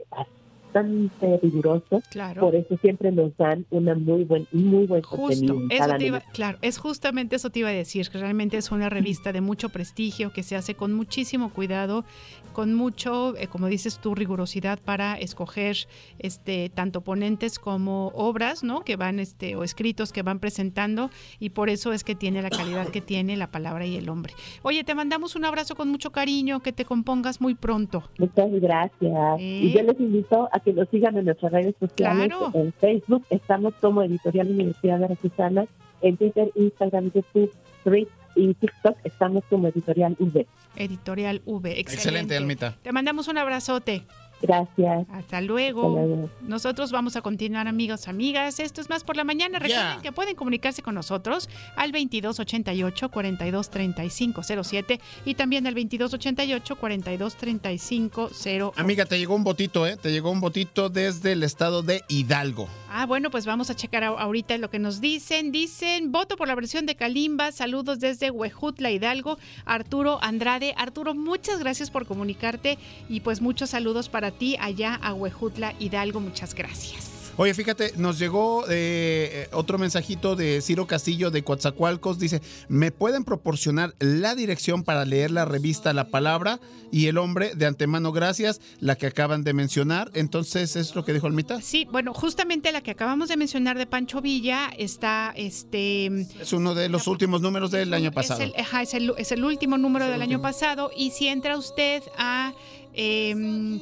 bastante riguroso. Claro. Por eso siempre nos dan una muy buen muy buen Justo, eso te iba, claro, es justamente eso te iba a decir, que realmente es una revista de mucho prestigio, que se hace con muchísimo cuidado, con mucho, eh, como dices tú, rigurosidad para escoger este tanto ponentes como obras, ¿no? Que van este o escritos que van presentando y por eso es que tiene la calidad que tiene la palabra y el hombre. Oye, te mandamos un abrazo con mucho cariño, que te compongas muy pronto. Muchas gracias. Y yo les invito a que nos sigan en nuestras redes sociales. Claro. En Facebook estamos como Editorial Universidad Veracruzana. En Twitter, Instagram, YouTube, Threads y TikTok estamos como Editorial V. Editorial V. Excelente. Excelente, Almita. Te mandamos un abrazote. Gracias. Hasta luego. Hasta luego. Nosotros vamos a continuar, amigos, amigas. Esto es más por la mañana. Recuerden que pueden comunicarse con nosotros al 2288 423507 y también al 2288 423508. Amiga, te llegó un votito, ¿eh? Te llegó un votito desde el estado de Hidalgo. Ah, bueno, pues vamos a checar ahorita lo que nos dicen. Dicen, voto por la versión de Kalimba. Saludos desde Huejutla, Hidalgo. Arturo Andrade. Arturo, muchas gracias por comunicarte y pues muchos saludos para ti allá a Huejutla, Hidalgo. Muchas gracias. Oye, fíjate, nos llegó eh, otro mensajito de Ciro Castillo de Coatzacoalcos. Dice, ¿me pueden proporcionar la dirección para leer la revista La Palabra y el Hombre? De antemano, gracias, la que acaban de mencionar. Entonces, ¿es lo que dijo Almita? Sí, bueno, justamente la que acabamos de mencionar de Pancho Villa está, este... Es uno de los últimos números del año pasado. Es el, ajá, es el- es el último número del año pasado y si entra usted a... eh,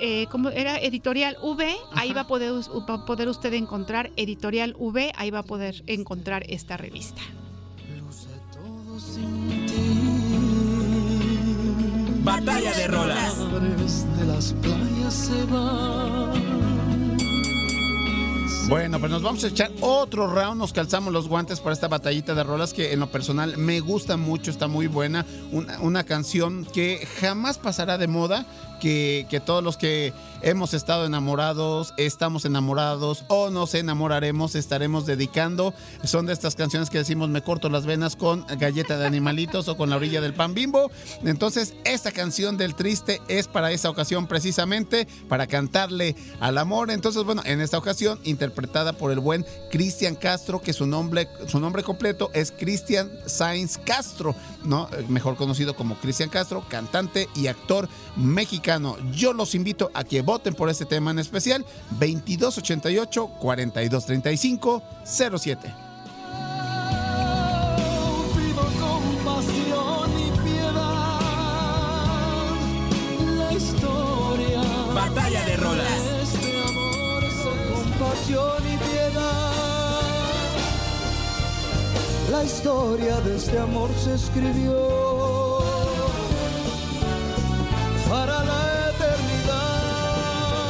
eh, ¿cómo era? Editorial V, ahí va a, poder, us- va a poder usted encontrar Editorial V, ahí va a poder encontrar esta revista. Batalla de rolas. De las playas se van. Bueno, pues nos vamos a echar otro round, nos calzamos los guantes para esta batallita de rolas que en lo personal me gusta mucho, está muy buena, una, una canción que jamás pasará de moda, que, todos los que hemos estado enamorados, estamos enamorados o nos enamoraremos, estaremos dedicando. Son de estas canciones que decimos me corto las venas con galleta de animalitos o con la orilla del pan bimbo. Entonces, esta canción del triste es para esa ocasión precisamente, para cantarle al amor. Entonces, bueno, en esta ocasión interpretada por el buen Cristian Castro, que su nombre, su nombre completo es Cristian Sainz Castro, ¿no? Mejor conocido como Cristian Castro, cantante y actor mexicano. Yo los invito a que voten por este tema en especial, 2288 4235 07. Pido compasión y piedad. La historia. Batalla de rolas. Este amor son compasión y piedad. La historia de este amor se escribió para la.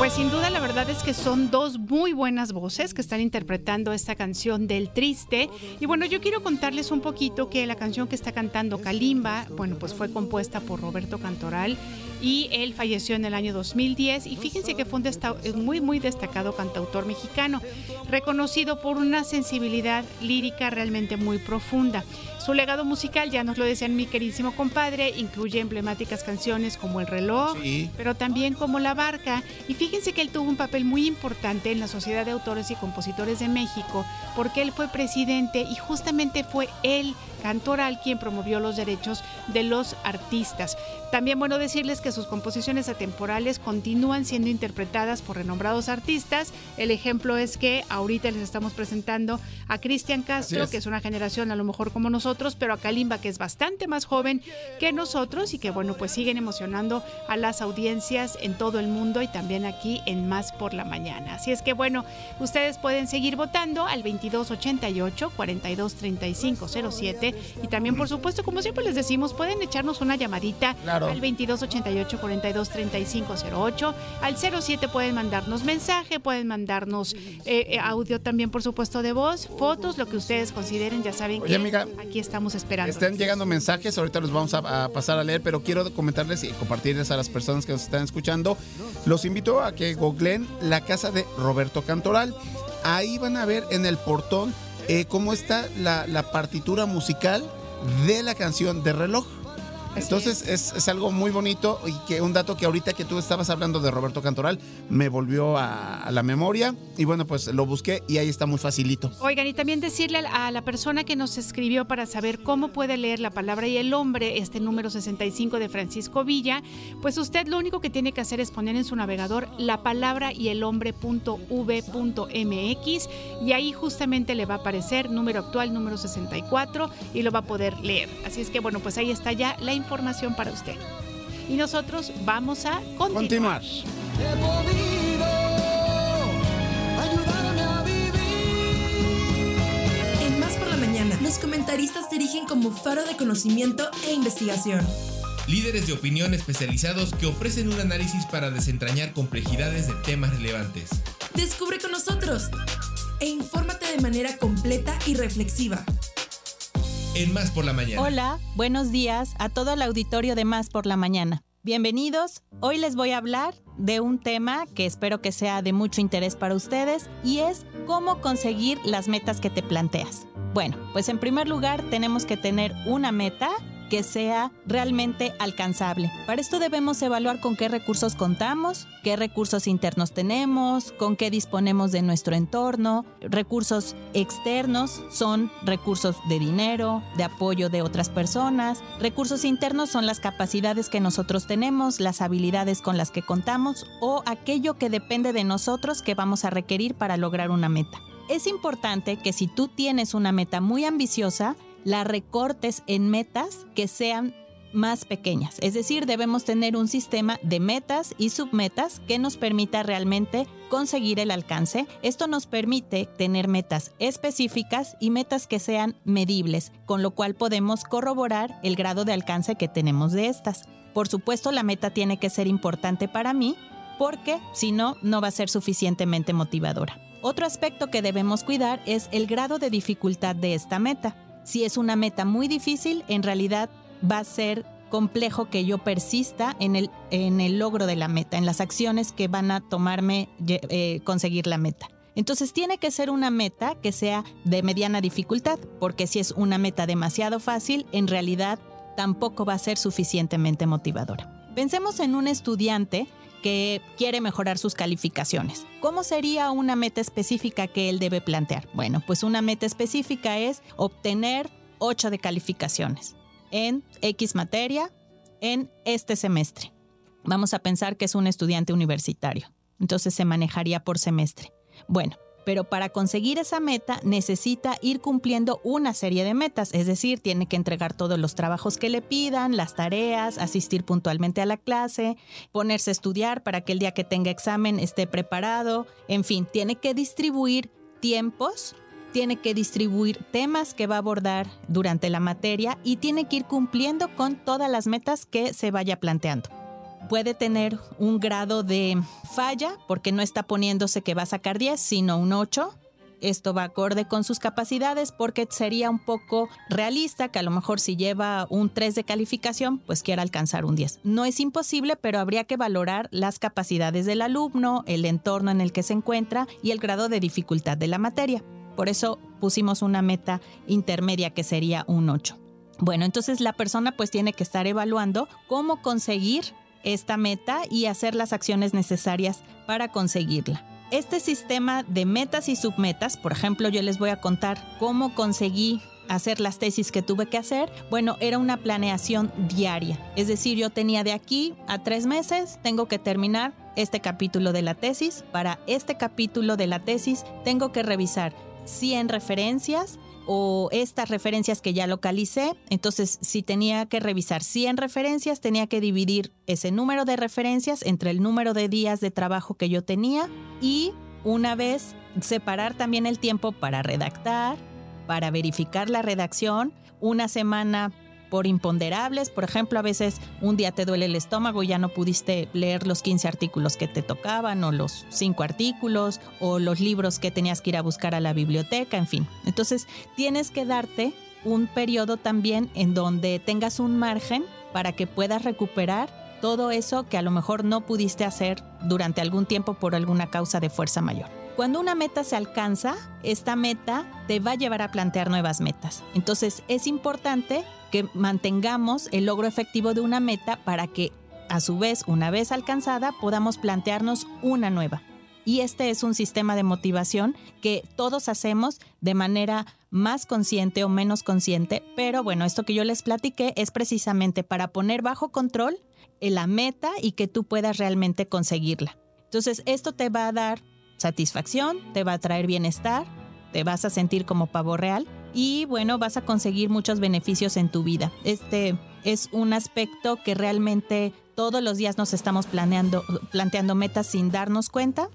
Pues sin duda la verdad es que son dos muy buenas voces que están interpretando esta canción del triste. Y bueno, yo quiero contarles un poquito que la canción que está cantando Kalimba, bueno, pues fue compuesta por Roberto Cantoral y él falleció en el año 2010 y fíjense que fue un muy muy destacado cantautor mexicano, reconocido por una sensibilidad lírica realmente muy profunda. Su legado musical, ya nos lo decían mi queridísimo compadre, incluye emblemáticas canciones como El reloj, Sí. pero también como La Barca. Y fíjense que él tuvo un papel muy importante en la Sociedad de Autores y Compositores de México, porque él fue presidente y justamente fue él, Cantoral, quien promovió los derechos de los artistas. También bueno decirles que sus composiciones atemporales continúan siendo interpretadas por renombrados artistas. El ejemplo es que ahorita les estamos presentando a Cristian Castro, es. que es una generación a lo mejor como nosotros, pero a Kalimba, que es bastante más joven que nosotros y que bueno, pues siguen emocionando a las audiencias en todo el mundo y también aquí en Más por la Mañana. Así es que bueno, ustedes pueden seguir votando al 2288 423507 y también por supuesto, como siempre les decimos, pueden echarnos una llamadita Claro. al 2288 423508 al 07 pueden mandarnos mensaje, pueden mandarnos eh, eh, audio también por supuesto de voz, fotos, lo que ustedes consideren, ya saben Oye, que amiga, aquí estamos esperando. Están llegando mensajes, ahorita los vamos a, a pasar a leer, pero quiero comentarles y compartirles a las personas que nos están escuchando. Los invito a que googleen la casa de Roberto Cantoral. Ahí van a ver en el portón eh, cómo está la, la partitura musical de la canción de reloj. Entonces es, es algo muy bonito y que un dato que ahorita que tú estabas hablando de Roberto Cantoral me volvió a, a la memoria y bueno pues lo busqué y ahí está muy facilito. Oigan, y también decirle a la persona que nos escribió para saber cómo puede leer la palabra y el hombre, este número 65 de Francisco Villa, pues usted lo único que tiene que hacer es poner en su navegador la palabra y el hombre.v.mx y ahí justamente le va a aparecer número actual, número 64 y lo va a poder leer. Así es que bueno, pues ahí está ya la información para usted. Y nosotros vamos a continuar. Continuar. En Más por la Mañana, los comentaristas se erigen como faro de conocimiento e investigación. Líderes de opinión especializados que ofrecen un análisis para desentrañar complejidades de temas relevantes. Descubre con nosotros e infórmate de manera completa y reflexiva. En Más por la Mañana. Hola, buenos días a todo el auditorio de Más por la Mañana. Bienvenidos. Hoy les voy a hablar de un tema que espero que sea de mucho interés para ustedes y es cómo conseguir las metas que te planteas. Bueno, pues en primer lugar tenemos que tener una meta que sea realmente alcanzable. Para esto debemos evaluar con qué recursos contamos, qué recursos internos tenemos, con qué disponemos de nuestro entorno. Recursos externos son recursos de dinero, de apoyo de otras personas. Recursos internos son las capacidades que nosotros tenemos, las habilidades con las que contamos o aquello que depende de nosotros que vamos a requerir para lograr una meta. Es importante que si tú tienes una meta muy ambiciosa, la recortes en metas que sean más pequeñas. Es decir, debemos tener un sistema de metas y submetas que nos permita realmente conseguir el alcance. Esto nos permite tener metas específicas y metas que sean medibles, con lo cual podemos corroborar el grado de alcance que tenemos de estas. Por supuesto, la meta tiene que ser importante para mí porque si no, no va a ser suficientemente motivadora. Otro aspecto que debemos cuidar es el grado de dificultad de esta meta. Si es una meta muy difícil, en realidad va a ser complejo que yo persista en el, en el logro de la meta, en las acciones que van a tomarme eh, conseguir la meta. Entonces tiene que ser una meta que sea de mediana dificultad, porque si es una meta demasiado fácil, en realidad tampoco va a ser suficientemente motivadora. Pensemos en un estudiante que quiere mejorar sus calificaciones. ¿Cómo sería una meta específica que él debe plantear? Bueno, pues una meta específica es obtener 8 de calificaciones en X materia en este semestre. Vamos a pensar que es un estudiante universitario. Entonces se manejaría por semestre. Bueno, pero para conseguir esa meta necesita ir cumpliendo una serie de metas, es decir, tiene que entregar todos los trabajos que le pidan, las tareas, asistir puntualmente a la clase, ponerse a estudiar para que el día que tenga examen esté preparado, en fin, tiene que distribuir tiempos, tiene que distribuir temas que va a abordar durante la materia y tiene que ir cumpliendo con todas las metas que se vaya planteando puede tener un grado de falla porque no está poniéndose que va a sacar 10, sino un 8. esto va acorde con sus capacidades porque sería un poco realista que a lo mejor si lleva un 3 de calificación, pues quiera alcanzar un 10. No es imposible, pero habría que valorar las capacidades del alumno, el entorno en el que se encuentra y el grado de dificultad de la materia. Por eso pusimos una meta intermedia que sería un 8. Bueno, entonces la persona pues tiene que estar evaluando cómo conseguir esta meta y hacer las acciones necesarias para conseguirla. Este sistema de metas y submetas, por ejemplo, yo les voy a contar cómo conseguí hacer las tesis que tuve que hacer, bueno, era una planeación diaria. Es decir, yo tenía de aquí a tres meses, tengo que terminar este capítulo de la tesis. Para este capítulo de la tesis, tengo que revisar 100 referencias, o estas referencias que ya localicé. Entonces, si tenía que revisar 100 referencias, tenía que dividir ese número de referencias entre el número de días de trabajo que yo tenía y una vez separar también el tiempo para redactar, para verificar la redacción, una semana por imponderables. Por ejemplo, a veces un día te duele el estómago y ya no pudiste leer los 15 artículos que te tocaban o los 5 artículos o los libros que tenías que ir a buscar a la biblioteca, en fin. Entonces, tienes que darte un periodo también en donde tengas un margen para que puedas recuperar todo eso que a lo mejor no pudiste hacer durante algún tiempo por alguna causa de fuerza mayor. Cuando una meta se alcanza, esta meta te va a llevar a plantear nuevas metas. Entonces es importante que mantengamos el logro efectivo de una meta para que, a su vez, una vez alcanzada, podamos plantearnos una nueva. Y este es un sistema de motivación que todos hacemos de manera más consciente o menos consciente, pero bueno, esto que yo les platiqué es precisamente para poner bajo control la meta y que tú puedas realmente conseguirla. Entonces, esto te va a dar satisfacción, te va a traer bienestar, te vas a sentir como pavo real y bueno, vas a conseguir muchos beneficios en tu vida. Este es un aspecto que realmente todos los días nos estamos planeando, planteando metas sin darnos cuenta.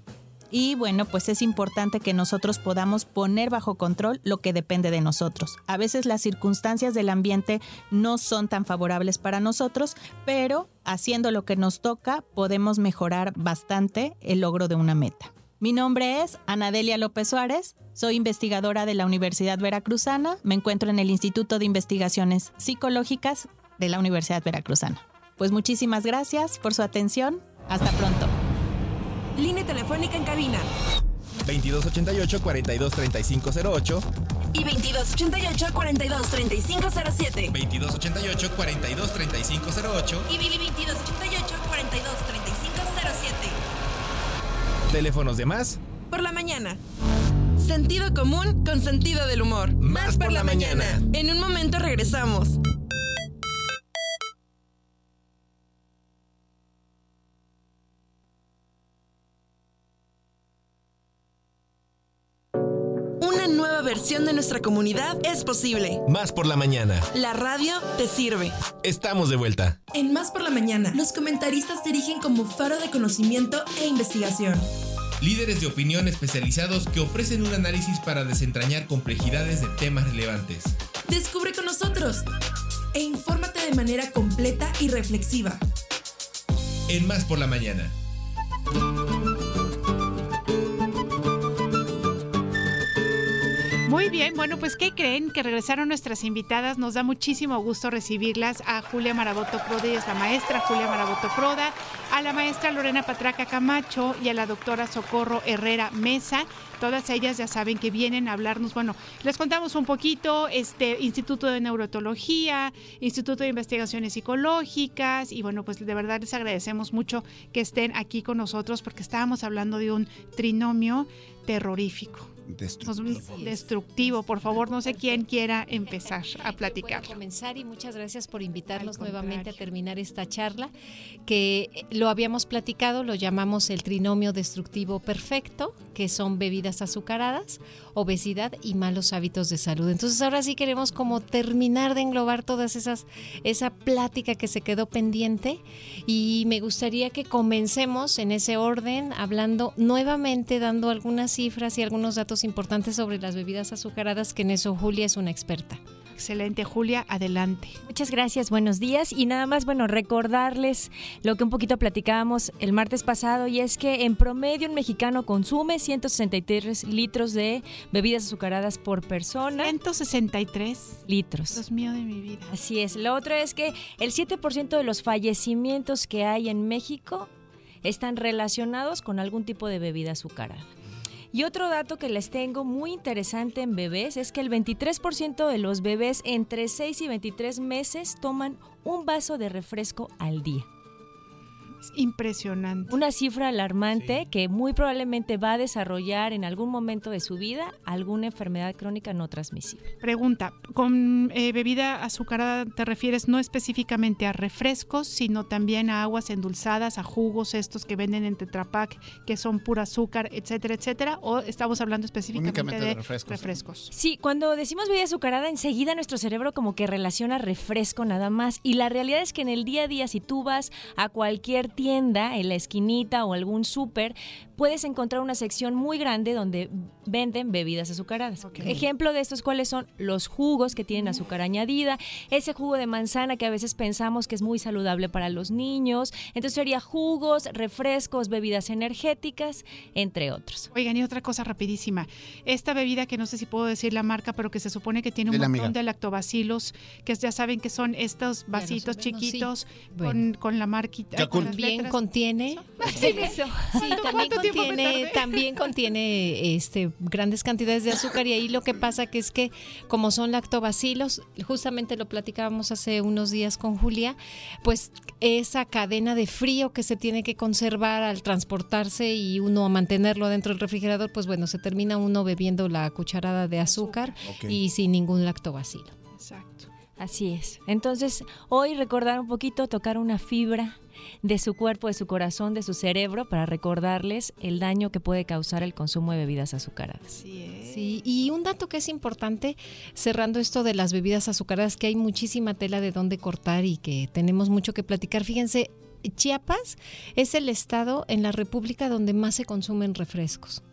Y bueno, pues es importante que nosotros podamos poner bajo control lo que depende de nosotros. A veces las circunstancias del ambiente no son tan favorables para nosotros, pero haciendo lo que nos toca podemos mejorar bastante el logro de una meta. Mi nombre es Anadelia López Suárez, soy investigadora de la Universidad Veracruzana, me encuentro en el Instituto de Investigaciones Psicológicas de la Universidad Veracruzana. Pues muchísimas gracias por su atención, hasta pronto. Línea telefónica en cabina 2288-423508 y 2288-423507. 2288-423508 Y 2288-423507. Teléfonos de más Por la mañana. Sentido común con sentido del humor. Más por la mañana. En un momento regresamos. De nuestra comunidad es posible. Más por la mañana. La radio te sirve. Estamos de vuelta. En Más por la Mañana, los comentaristas erigen como faro de conocimiento e investigación. Líderes de opinión especializados que ofrecen un análisis para desentrañar complejidades de temas relevantes. Descubre con nosotros e infórmate de manera completa y reflexiva. En Más por la mañana. Muy bien, bueno, pues ¿qué creen? Que regresaron nuestras invitadas. Nos da muchísimo gusto recibirlas a Julia Maraboto Proda, y es la maestra Julia Maraboto Proda, a la maestra Lorena Patraca Camacho y a la doctora Socorro Herrera Mesa. Todas ellas ya saben que vienen a hablarnos, bueno, les contamos un poquito, este Instituto de Neurotología, Instituto de Investigaciones Psicológicas, y bueno, pues de verdad les agradecemos mucho que estén aquí con nosotros porque estábamos hablando de un trinomio terrorífico. Destructivo. Destructivo, por favor, no sé quién quiera empezar a platicar. comenzar y muchas gracias por invitarnos nuevamente a terminar esta charla que lo habíamos platicado, lo llamamos el trinomio destructivo perfecto, que son bebidas azucaradas, obesidad y malos hábitos de salud. Entonces ahora sí queremos como terminar de englobar todas esas esa plática que se quedó pendiente y me gustaría que comencemos en ese orden hablando nuevamente dando algunas cifras y algunos datos importantes sobre las bebidas azucaradas, que en eso Julia es una experta. Excelente, Julia, adelante. Muchas gracias, buenos días. Y nada más, bueno, recordarles lo que un poquito platicábamos el martes pasado y es que en promedio un mexicano consume 163 litros de bebidas azucaradas por persona. 163 litros. Dios mío de mi vida. Así es. Lo otro es que el 7% de los fallecimientos que hay en México están relacionados con algún tipo de bebida azucarada. Y otro dato que les tengo muy interesante en bebés es que el 23% de los bebés entre 6 y 23 meses toman un vaso de refresco al día. Es impresionante. Una cifra alarmante que muy probablemente va a desarrollar en algún momento de su vida alguna enfermedad crónica no transmisible. Pregunta, ¿con eh, bebida azucarada te refieres no específicamente a refrescos, sino también a aguas endulzadas, a jugos estos que venden en Tetra Pak, que son pura azúcar, etcétera, etcétera? ¿O estamos hablando específicamente Únicamente de de, refrescos. refrescos? Sí, cuando decimos bebida azucarada, enseguida nuestro cerebro como que relaciona refresco nada más. Y la realidad es que en el día a día, si tú vas a cualquier tienda, en la esquinita o algún súper, puedes encontrar una sección muy grande donde venden bebidas azucaradas. Ejemplo de estos, ¿cuáles son? Los jugos que tienen azúcar añadida, ese jugo de manzana que a veces pensamos que es muy saludable para los niños. Entonces sería jugos, refrescos, bebidas energéticas, entre otros. Oigan, y otra cosa rapidísima. Esta bebida que no sé si puedo decir la marca, pero que se supone que tiene un montón amiga. de lactobacilos, que ya saben que son estos vasitos chiquitos sí. con, Bueno. con la marquita. También letras. contiene, Sí, eso. sí, también ¿Cuánto tiempo me contiene, también contiene este grandes cantidades de azúcar y ahí lo que pasa que es que como son lactobacilos, justamente lo platicábamos hace unos días con Julia, pues esa cadena de frío que se tiene que conservar al transportarse y uno a mantenerlo dentro del refrigerador, pues bueno, se termina uno bebiendo la cucharada de azúcar y sin ningún lactobacilo. Exacto. Así es. Entonces, hoy recordar un poquito, tocar una fibra de su cuerpo, de su corazón, de su cerebro, para recordarles el daño que puede causar el consumo de bebidas azucaradas. Sí, y un dato que es importante, cerrando esto de las bebidas azucaradas, que hay muchísima tela de dónde cortar y que tenemos mucho que platicar. Fíjense, Chiapas es el estado en la República donde más se consumen refrescos.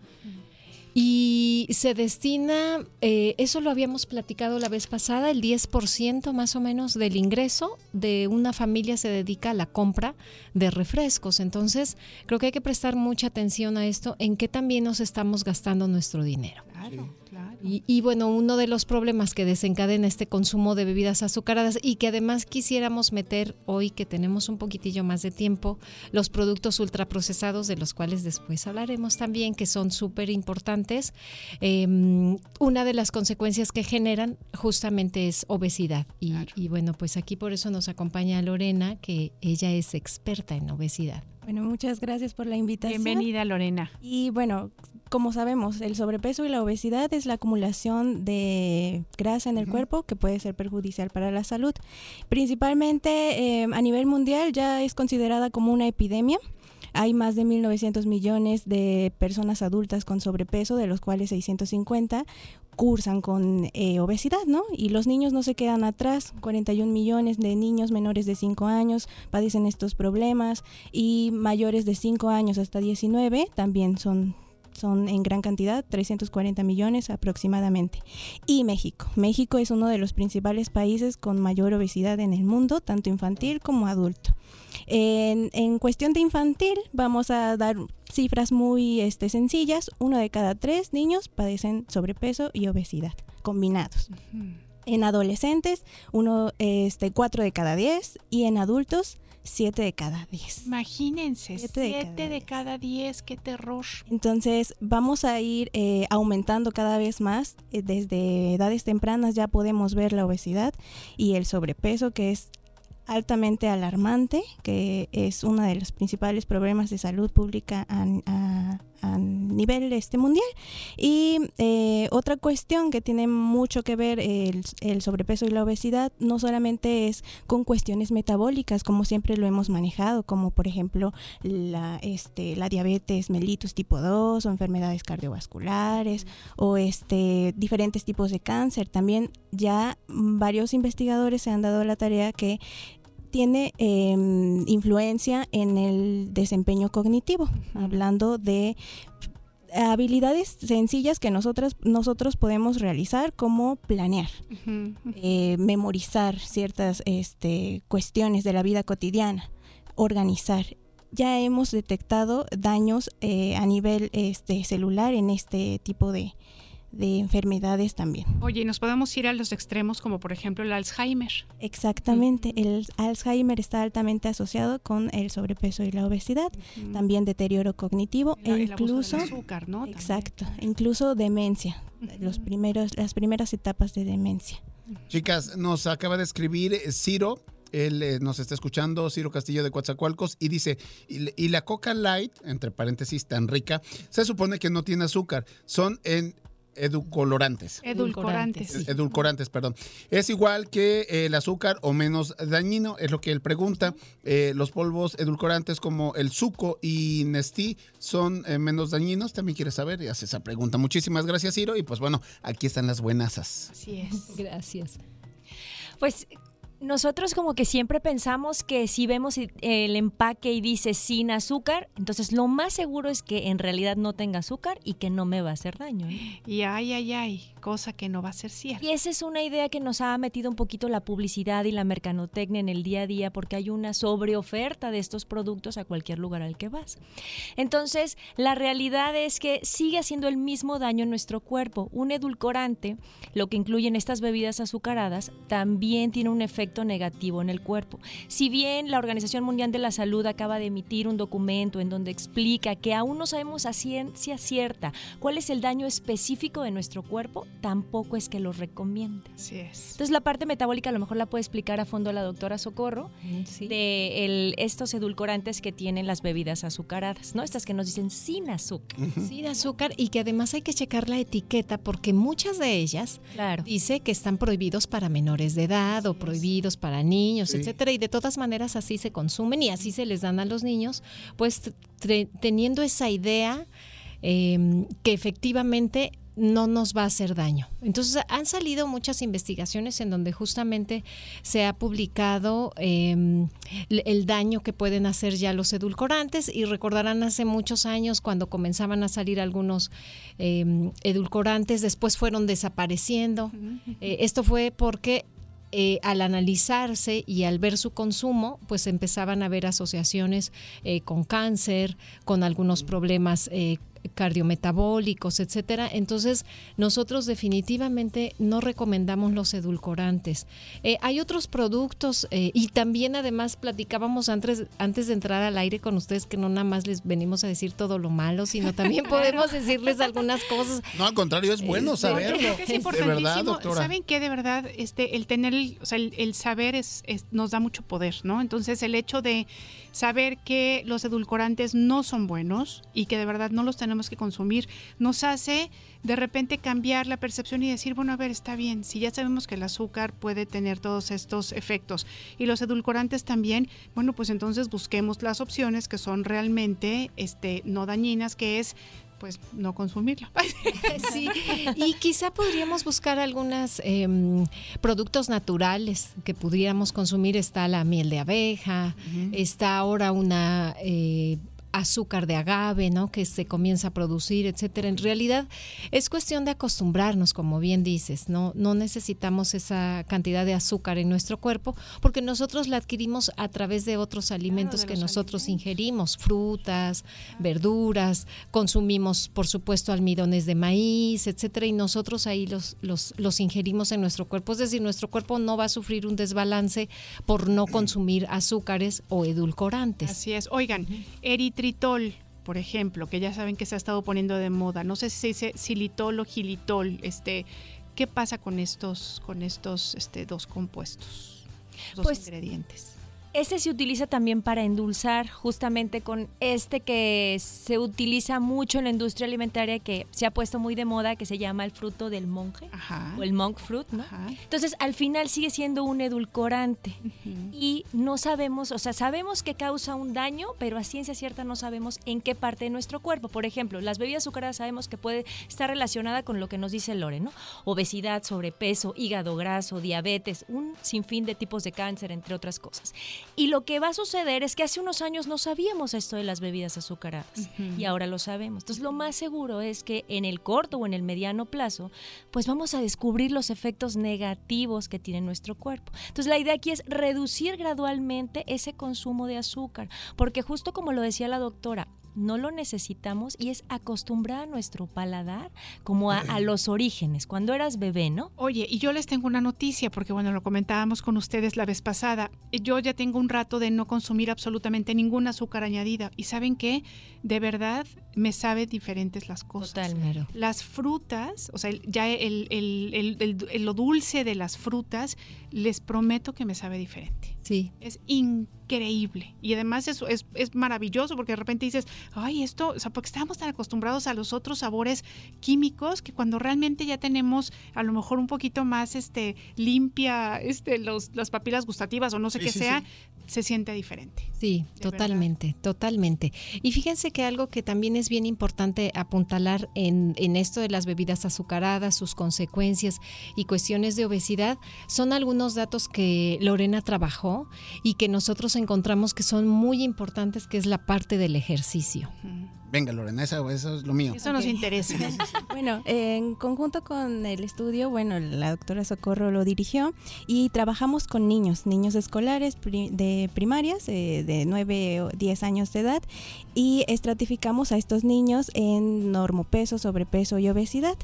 Y se destina, eh, eso lo habíamos platicado la vez pasada, el 10% más o menos del ingreso de una familia se dedica a la compra de refrescos. Entonces, creo que hay que prestar mucha atención a esto, en qué también nos estamos gastando nuestro dinero. Claro, claro. Y, y bueno, uno de los problemas que desencadena este consumo de bebidas azucaradas y que además quisiéramos meter hoy que tenemos un poquitillo más de tiempo, los productos ultraprocesados de los cuales después hablaremos también, que son súper importantes. Eh, una de las consecuencias que generan justamente es obesidad. Y, y bueno, pues aquí por eso nos acompaña Lorena, que ella es experta en obesidad. Bueno, muchas gracias por la invitación. Bienvenida, Lorena. Y bueno, como sabemos, el sobrepeso y la obesidad es la acumulación de grasa en el cuerpo que puede ser perjudicial para la salud. Principalmente eh, a nivel mundial ya es considerada como una epidemia. Hay más de 1.900 millones de personas adultas con sobrepeso, de los cuales 650 cursan con eh, obesidad, ¿no? Y los niños no se quedan atrás. 41 millones de niños menores de 5 años padecen estos problemas y mayores de 5 años hasta 19 también son son en gran cantidad, 340 millones aproximadamente. Y México. México es uno de los principales países con mayor obesidad en el mundo, tanto infantil como adulto. En, en cuestión de infantil, vamos a dar cifras muy este, sencillas. Uno de cada tres niños padecen sobrepeso y obesidad combinados. En adolescentes, uno, este, cuatro de cada diez y en adultos, siete de cada diez. Imagínense, Siete de siete cada de cada diez, qué terror. Entonces vamos a ir eh, aumentando cada vez más. Eh, desde edades tempranas ya podemos ver la obesidad y el sobrepeso que es altamente alarmante, que es uno de los principales problemas de salud pública a, a- a nivel este mundial. Y eh, otra cuestión que tiene mucho que ver el, el sobrepeso y la obesidad no solamente es con cuestiones metabólicas, como siempre lo hemos manejado, como por ejemplo la, este, la diabetes mellitus tipo 2 o enfermedades cardiovasculares o este, diferentes tipos de cáncer. También ya varios investigadores se han dado la tarea que tiene eh, influencia en el desempeño cognitivo, hablando de habilidades sencillas que nosotras, nosotros podemos realizar como planear, eh, memorizar ciertas este, cuestiones de la vida cotidiana, organizar. Ya hemos detectado daños eh, a nivel este, celular en este tipo de, de enfermedades también. Oye, ¿y nos podemos ir a los extremos como por ejemplo el Alzheimer? Exactamente, el Alzheimer está altamente asociado con el sobrepeso y la obesidad, también deterioro cognitivo La- e el abuso del incluso azúcar, ¿no? Exacto, incluso demencia, los primeros las primeras etapas de demencia. Chicas, nos acaba de escribir eh, Ciro. Él eh, nos está escuchando, Ciro Castillo de Coatzacoalcos, y dice, y, y la Coca Light, entre paréntesis, tan rica, se supone que no tiene azúcar, son en edulcorantes. Edulcorantes. Edulcorantes, perdón. Es igual que eh, el azúcar o menos dañino, es lo que él pregunta. Eh, los polvos edulcorantes como el suco y Nestí son eh, menos dañinos. También quiere saber y hace esa pregunta. Muchísimas gracias, Ciro. Y pues bueno, aquí están las buenasas. Así es. Gracias. Pues nosotros como que siempre pensamos que si vemos el empaque y dice sin azúcar, entonces lo más seguro es que en realidad no tenga azúcar y que no me va a hacer daño. Y ay, ay, ay, cosa que no va a ser cierta. Y esa es una idea que nos ha metido un poquito la publicidad y la mercadotecnia en el día a día porque hay una sobreoferta de estos productos a cualquier lugar al que vas. Entonces, la realidad es que sigue haciendo el mismo daño en nuestro cuerpo. Un edulcorante, lo que incluyen estas bebidas azucaradas, también tiene un efecto negativo en el cuerpo. Si bien la Organización Mundial de la Salud acaba de emitir un documento en donde explica que aún no sabemos a ciencia cierta cuál es el daño específico de nuestro cuerpo, tampoco es que lo recomiende. Así es. Entonces la parte metabólica a lo mejor la puede explicar a fondo la doctora Socorro de el- estos edulcorantes que tienen las bebidas azucaradas, ¿no? Estas que nos dicen sin azúcar. Sin azúcar y que además hay que checar la etiqueta porque muchas de ellas dice que están prohibidos para menores de edad o prohibidos para niños, Sí. etcétera, y de todas maneras así se consumen y así se les dan a los niños, pues teniendo esa idea eh, que efectivamente no nos va a hacer daño. Entonces han salido muchas investigaciones en donde justamente se ha publicado eh, el daño que pueden hacer ya los edulcorantes y recordarán hace muchos años cuando comenzaban a salir algunos eh, edulcorantes, después fueron desapareciendo. Eh, esto fue porque eh, al analizarse y al ver su consumo, pues empezaban a haber asociaciones eh, con cáncer, con algunos problemas eh, cardiometabólicos, etcétera. Entonces, nosotros definitivamente no recomendamos los edulcorantes. Eh, hay otros productos eh, y también además platicábamos antes, antes de entrar al aire con ustedes que no nada más les venimos a decir todo lo malo, sino también podemos decirles algunas cosas. No, al contrario, es bueno Este, saberlo. creo que es de importantísimo. verdad, doctora. ¿Saben qué? De verdad, este, el tener, el, o sea, el, el saber es, es- nos da mucho poder, ¿no? Entonces, el hecho de saber que los edulcorantes no son buenos y que de verdad no los tenemos que consumir, nos hace de repente cambiar la percepción y decir, bueno, a ver, está bien, si ya sabemos que el azúcar puede tener todos estos efectos y los edulcorantes también, bueno, pues entonces busquemos las opciones que son realmente este, no dañinas, que es pues no consumirlo. Sí, y quizá podríamos buscar algunos productos naturales que pudiéramos consumir. Está la miel de abeja, está ahora una eh, azúcar de agave, ¿no? Que se comienza a producir, etcétera. En realidad es cuestión de acostumbrarnos, como bien dices, ¿no? No necesitamos esa cantidad de azúcar en nuestro cuerpo porque nosotros la adquirimos a través de otros alimentos que nosotros ingerimos, frutas, verduras, consumimos, por supuesto, almidones de maíz, etcétera, y nosotros ahí los, los, los ingerimos en nuestro cuerpo. Es decir, nuestro cuerpo no va a sufrir un desbalance por no consumir azúcares o edulcorantes. Así es. Oigan, eritritol, por ejemplo, que ya saben que se ha estado poniendo de moda. No sé si se dice xilitol o gilitol. Este, ¿qué pasa con estos, con estos, este, dos compuestos, dos Pues, ingredientes? Este se utiliza también para endulzar, justamente con este que se utiliza mucho en la industria alimentaria, que se ha puesto muy de moda, que se llama el fruto del monje, o el monk fruit, ¿no? Entonces, al final sigue siendo un edulcorante y no sabemos, o sea, sabemos que causa un daño, pero a ciencia cierta no sabemos en qué parte de nuestro cuerpo. Por ejemplo, las bebidas azucaradas sabemos que puede estar relacionada con lo que nos dice Lore, ¿no? Obesidad, sobrepeso, hígado graso, diabetes, un sinfín de tipos de cáncer, entre otras cosas. Y lo que va a suceder es que hace unos años no sabíamos esto de las bebidas azucaradas y ahora lo sabemos. Entonces lo más seguro es que en el corto o en el mediano plazo, pues vamos a descubrir los efectos negativos que tiene nuestro cuerpo. Entonces la idea aquí es reducir gradualmente ese consumo de azúcar, porque justo como lo decía la doctora, no lo necesitamos y es acostumbrar a nuestro paladar como a, a, los orígenes, cuando eras bebé, ¿no? Oye, y yo les tengo una noticia, porque bueno, lo comentábamos con ustedes la vez pasada. Yo ya tengo un rato de no consumir absolutamente ningún azúcar añadida. ¿Y saben qué? De verdad me sabe diferentes las cosas. Total, mero. Las frutas, o sea, ya el, el, el, lo dulce de las frutas, les prometo que me sabe diferente. Sí. Es increíble. Y además eso es, es, maravilloso porque de repente dices, ay, esto, o sea, porque estamos tan acostumbrados a los otros sabores químicos que cuando realmente ya tenemos a lo mejor un poquito más este limpia este los, las papilas gustativas o no sé sí, qué sí, sea, sí. se siente diferente. Sí, totalmente, verdad. totalmente. Y fíjense que algo que también es bien importante apuntalar en esto de las bebidas azucaradas, sus consecuencias y cuestiones de obesidad, son algunos datos que Lorena trabajó y que nosotros encontramos que son muy importantes, que es la parte del ejercicio. Venga, Lorena, eso, eso, es lo mío. Eso nos okay. interesa. bueno, en conjunto con el estudio, bueno, la doctora Socorro lo dirigió y trabajamos con niños, niños escolares de primarias eh, de 9 o 10 años de edad y estratificamos a estos niños en normopeso, sobrepeso y obesidad.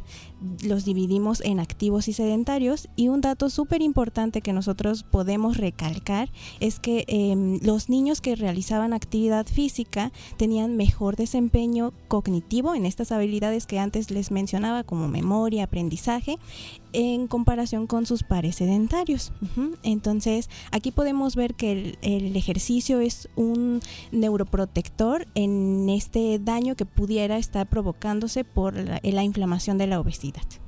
Los dividimos en activos y sedentarios y un dato súper importante que nosotros podemos recalcar es que eh, los niños que realizaban actividad física tenían mejor desempeño cognitivo en estas habilidades que antes les mencionaba como memoria, aprendizaje, en comparación con sus pares sedentarios. Entonces, aquí podemos ver que el, ejercicio es un neuroprotector en este daño que pudiera estar provocándose por la inflamación de la obesidad.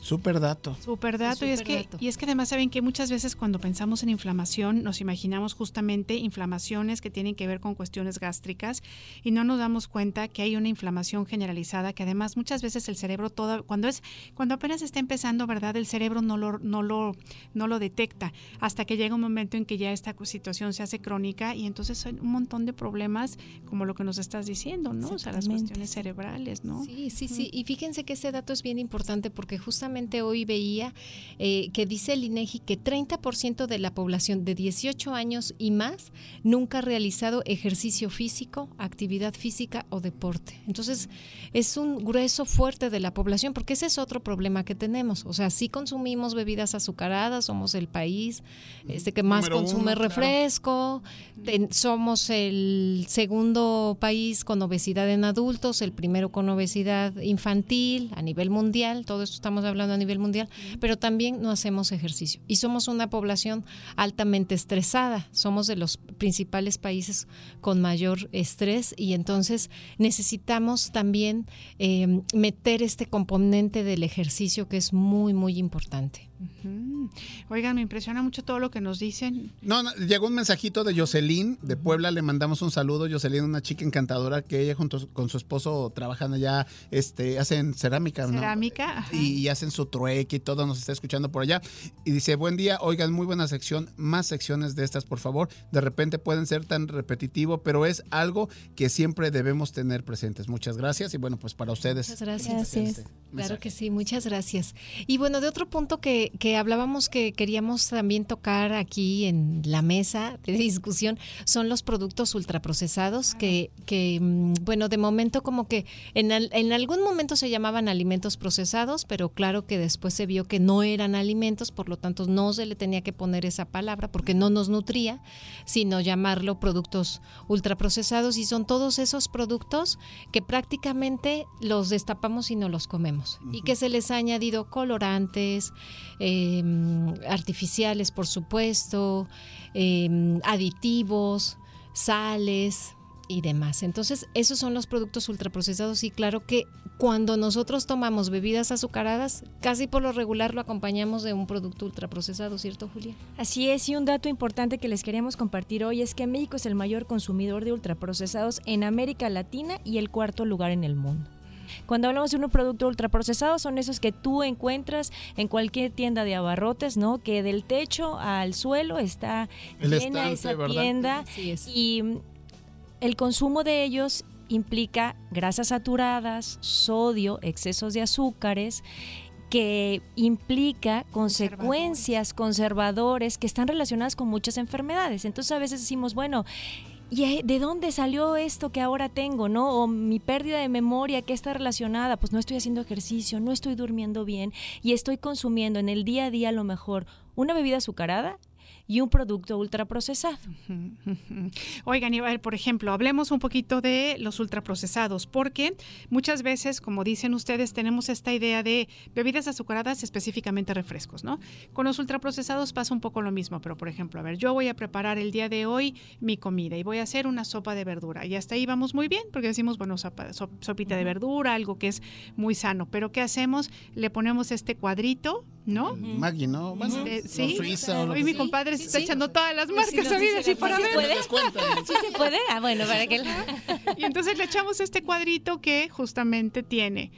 Super dato. Super dato. Super y, es que, dato. y es que además saben que muchas veces cuando pensamos en inflamación nos imaginamos justamente inflamaciones que tienen que ver con cuestiones gástricas y no nos damos cuenta que hay una inflamación generalizada que además muchas veces el cerebro todo, cuando es, cuando apenas está empezando, ¿verdad? El cerebro no lo, no lo, no lo detecta hasta que llega un momento en que ya esta situación se hace crónica y entonces hay un montón de problemas como lo que nos estás diciendo, ¿no? O sea, las cuestiones cerebrales, ¿no? Sí, sí, sí. Y fíjense que ese dato es bien importante porque justamente hoy veía eh, que dice el INEGI que 30% de la población de 18 años y más nunca ha realizado ejercicio físico, actividad física o deporte. Entonces, es un grueso fuerte de la población porque ese es otro problema que tenemos. O sea, sí consumimos bebidas azucaradas, somos el país este que más Número consume uno, refresco, claro. ten, somos el segundo país con obesidad en adultos, el primero con obesidad infantil a nivel mundial, todo esto estamos hablando a nivel mundial, pero también no hacemos ejercicio. Y somos una población altamente estresada, somos de los principales países con mayor estrés y entonces necesitamos también eh, meter este componente del ejercicio que es muy, muy importante. Uh -huh. Oigan, me impresiona mucho todo lo que nos dicen. No, no, llegó un mensajito de Jocelyn de Puebla, le mandamos un saludo. Jocelyn, una chica encantadora que ella junto con su esposo trabajan allá, este, hacen cerámica, Cerámica. ¿no? Y, y, hacen su trueque y todo, nos está escuchando por allá. Y dice, buen día, oigan, muy buena sección, más secciones de estas, por favor. De repente pueden ser tan repetitivo, pero es algo que siempre debemos tener presentes. Muchas gracias y bueno, pues para ustedes. Muchas gracias. Este claro que sí, muchas gracias. Y bueno, de otro punto que, que hablábamos que queríamos también tocar aquí en la mesa de discusión son los productos ultraprocesados que, que bueno, de momento como que en, al, en algún momento se llamaban alimentos procesados, pero claro que después se vio que no eran alimentos, por lo tanto no se le tenía que poner esa palabra porque no nos nutría, sino llamarlo productos ultraprocesados. Y son todos esos productos que prácticamente los destapamos y no los comemos. Uh -huh. y que se les ha añadido colorantes, eh, artificiales, por supuesto, eh, aditivos, sales y demás. Entonces, esos son los productos ultraprocesados y claro que cuando nosotros tomamos bebidas azucaradas, casi por lo regular lo acompañamos de un producto ultraprocesado, ¿cierto, Julia? Así es, y un dato importante que les queremos compartir hoy es que México es el mayor consumidor de ultraprocesados en América Latina y el cuarto lugar en el mundo. Cuando hablamos de un producto ultraprocesado, son esos que tú encuentras en cualquier tienda de abarrotes, ¿no? Que del techo al suelo está El llena estante, esa ¿verdad? tienda es. y el consumo de ellos implica grasas saturadas, sodio, excesos de azúcares que implica consecuencias conservadores que están relacionadas con muchas enfermedades. Entonces a veces decimos, bueno, ¿y eh, de dónde salió esto que ahora tengo, no? O mi pérdida de memoria, ¿qué está relacionada? Pues no estoy haciendo ejercicio, no estoy durmiendo bien y estoy consumiendo en el día a día a lo mejor una bebida azucarada y un producto ultraprocesado. Oigan, Ibar, por ejemplo, hablemos un poquito de los ultraprocesados, porque muchas veces, como dicen ustedes, tenemos esta idea de bebidas azucaradas, específicamente refrescos, ¿no? Con los ultraprocesados pasa un poco lo mismo, pero por ejemplo, a ver, yo voy a preparar el día de hoy mi comida y voy a hacer una sopa de verdura y hasta ahí vamos muy bien, porque decimos, bueno, sopa- sop- sopita de verdura, algo que es muy sano, pero ¿qué hacemos? Le ponemos este cuadrito, ¿no? Maggi, ¿no? Bueno, Este, sí, Suiza o lo hoy mi compadre se está sí. echando todas las marcas no, habidas sí, y por sí, haber. ¿Se puede? ¿Sí se puede? Ah, bueno, para que... Y entonces le echamos este cuadrito que justamente tiene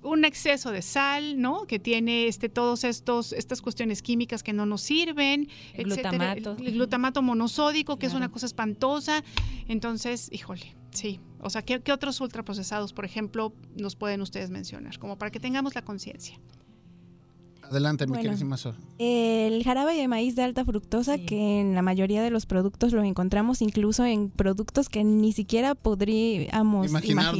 un exceso de sal, ¿no? Que tiene este todos estos estas cuestiones químicas que no nos sirven, El etcétera. glutamato. el, el glutamato monosódico, que es una cosa espantosa. Entonces, híjole, sí. O sea, ¿qué, qué otros ultraprocesados, por ejemplo, nos pueden ustedes mencionar? Como para que tengamos la conciencia. Adelante, mi Bueno. queridísima Sol. El jarabe de maíz de alta fructosa, que en la mayoría de los productos lo encontramos incluso en productos que ni siquiera podríamos Imaginarnos.